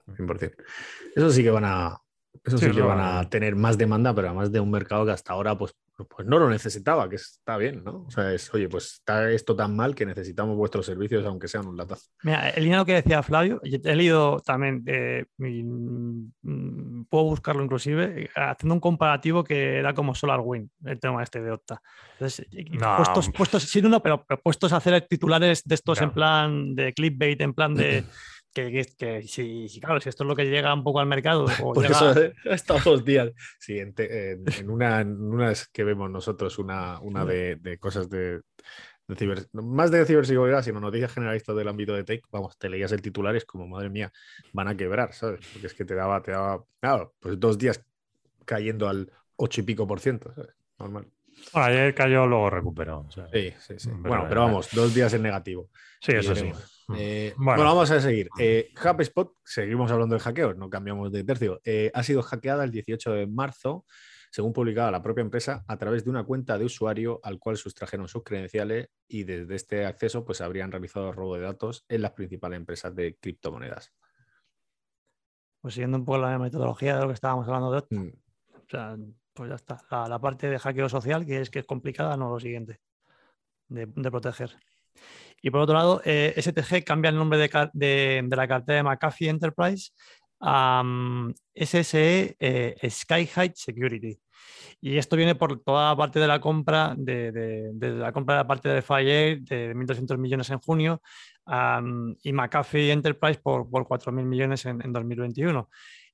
[SPEAKER 3] 100%. Eso sí que van a, eso sí, que van a tener más demanda, pero además de un mercado que hasta ahora pues, pues no lo necesitaba, que está bien, ¿no? O sea, es, oye, pues está esto tan mal que necesitamos vuestros servicios, aunque sean un latazo.
[SPEAKER 4] Mira, el línea que decía Flavio, he leído también, eh, mm, puedo buscarlo inclusive, eh, haciendo un comparativo que era como SolarWind, el tema este de Octa. Entonces, puestos, puestos, sí, no, pero, puestos a hacer titulares de estos en plan de clickbait, en plan de... que, que, si, claro, si esto es lo que llega un poco al mercado. O
[SPEAKER 3] Por eso estos dos días. Sí, en, en, una, en unas que vemos nosotros, una, una de, de cosas de, de ciber, más de ciberseguridad, sino noticias generalistas del ámbito de tech, vamos, te leías el titular y es como, madre mía, van a quebrar, ¿sabes? Porque es que te daba, te daba, claro, pues dos días cayendo al ocho y pico por ciento, ¿sabes? Normal.
[SPEAKER 2] Bueno, ayer cayó, luego recuperó.
[SPEAKER 3] sí, sí, sí. bueno, pero vamos, dos días en negativo.
[SPEAKER 2] Sí, eso sí.
[SPEAKER 3] Mm. Eh, bueno. vamos a seguir. Eh, HubSpot, seguimos hablando de hackeo, no cambiamos de tercio. Eh, ha sido hackeada el 18 de marzo, según publicaba la propia empresa, a través de una cuenta de usuario al cual sustrajeron sus credenciales y desde este acceso pues habrían realizado robo de datos en las principales empresas de criptomonedas.
[SPEAKER 4] Pues siguiendo un poco la metodología de lo que estábamos hablando de mm. o sea, pues ya está. La, parte de hackeo social, que es que es complicada, no lo siguiente, de proteger. Y por otro lado, eh, STG cambia el nombre de, la cartera de McAfee Enterprise a SSE eh, Sky Security. Y esto viene por toda la parte de la compra, de, la compra de la parte de Fire de 1.200 millones en junio y McAfee Enterprise por, por 4.000 millones en, 2021.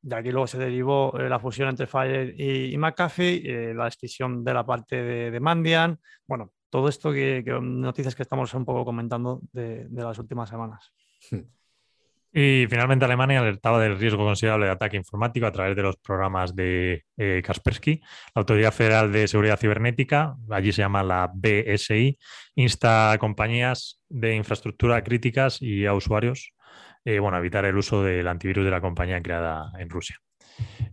[SPEAKER 4] De aquí luego se derivó eh, la fusión entre Fire y, McAfee, la escisión de la parte de, Mandian. Bueno, todo esto que, noticias que estamos un poco comentando de, las últimas semanas.
[SPEAKER 2] Y finalmente Alemania alertaba del riesgo considerable de ataque informático a través de los programas de eh, Kaspersky. La Autoridad Federal de Seguridad Cibernética, allí se llama la BSI, insta a compañías de infraestructura críticas y a usuarios eh, bueno, evitar el uso del antivirus de la compañía creada en Rusia.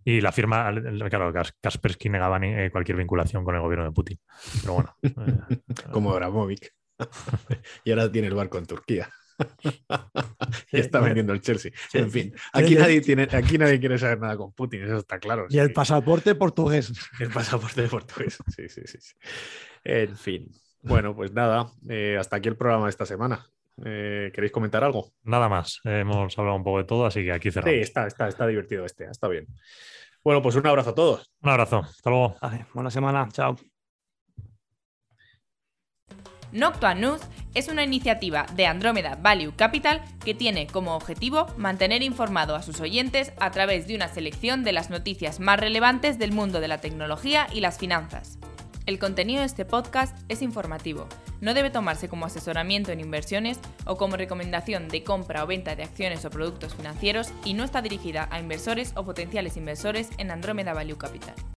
[SPEAKER 2] Y la firma, claro, Kaspersky negaba eh, cualquier vinculación con el gobierno de Putin. Pero bueno.
[SPEAKER 3] Eh, Como Abramovic. y ahora tiene el barco en Turquía. y está vendiendo el Chelsea. En fin, aquí nadie, tiene, aquí nadie quiere saber nada con Putin, eso está claro.
[SPEAKER 4] Y el pasaporte portugués.
[SPEAKER 3] El pasaporte portugués, sí, sí, sí. En fin. Bueno, pues nada, eh, hasta aquí el programa de esta semana. Eh, ¿Queréis comentar algo?
[SPEAKER 2] Nada más. hemos hablado un poco de todo, así que aquí cerramos.
[SPEAKER 3] Sí, está, está, está divertido este, está bien. Bueno, pues un abrazo a todos.
[SPEAKER 2] Un abrazo. Hasta luego.
[SPEAKER 4] buena semana. Chao.
[SPEAKER 1] Noctua News es una iniciativa de Andrómeda Value Capital que tiene como objetivo mantener informado a sus oyentes a través de una selección de las noticias más relevantes del mundo de la tecnología y las finanzas. El contenido de este podcast es informativo, no debe tomarse como asesoramiento en inversiones o como recomendación de compra o venta de acciones o productos financieros y no está dirigida a inversores o potenciales inversores en Andromeda Value Capital.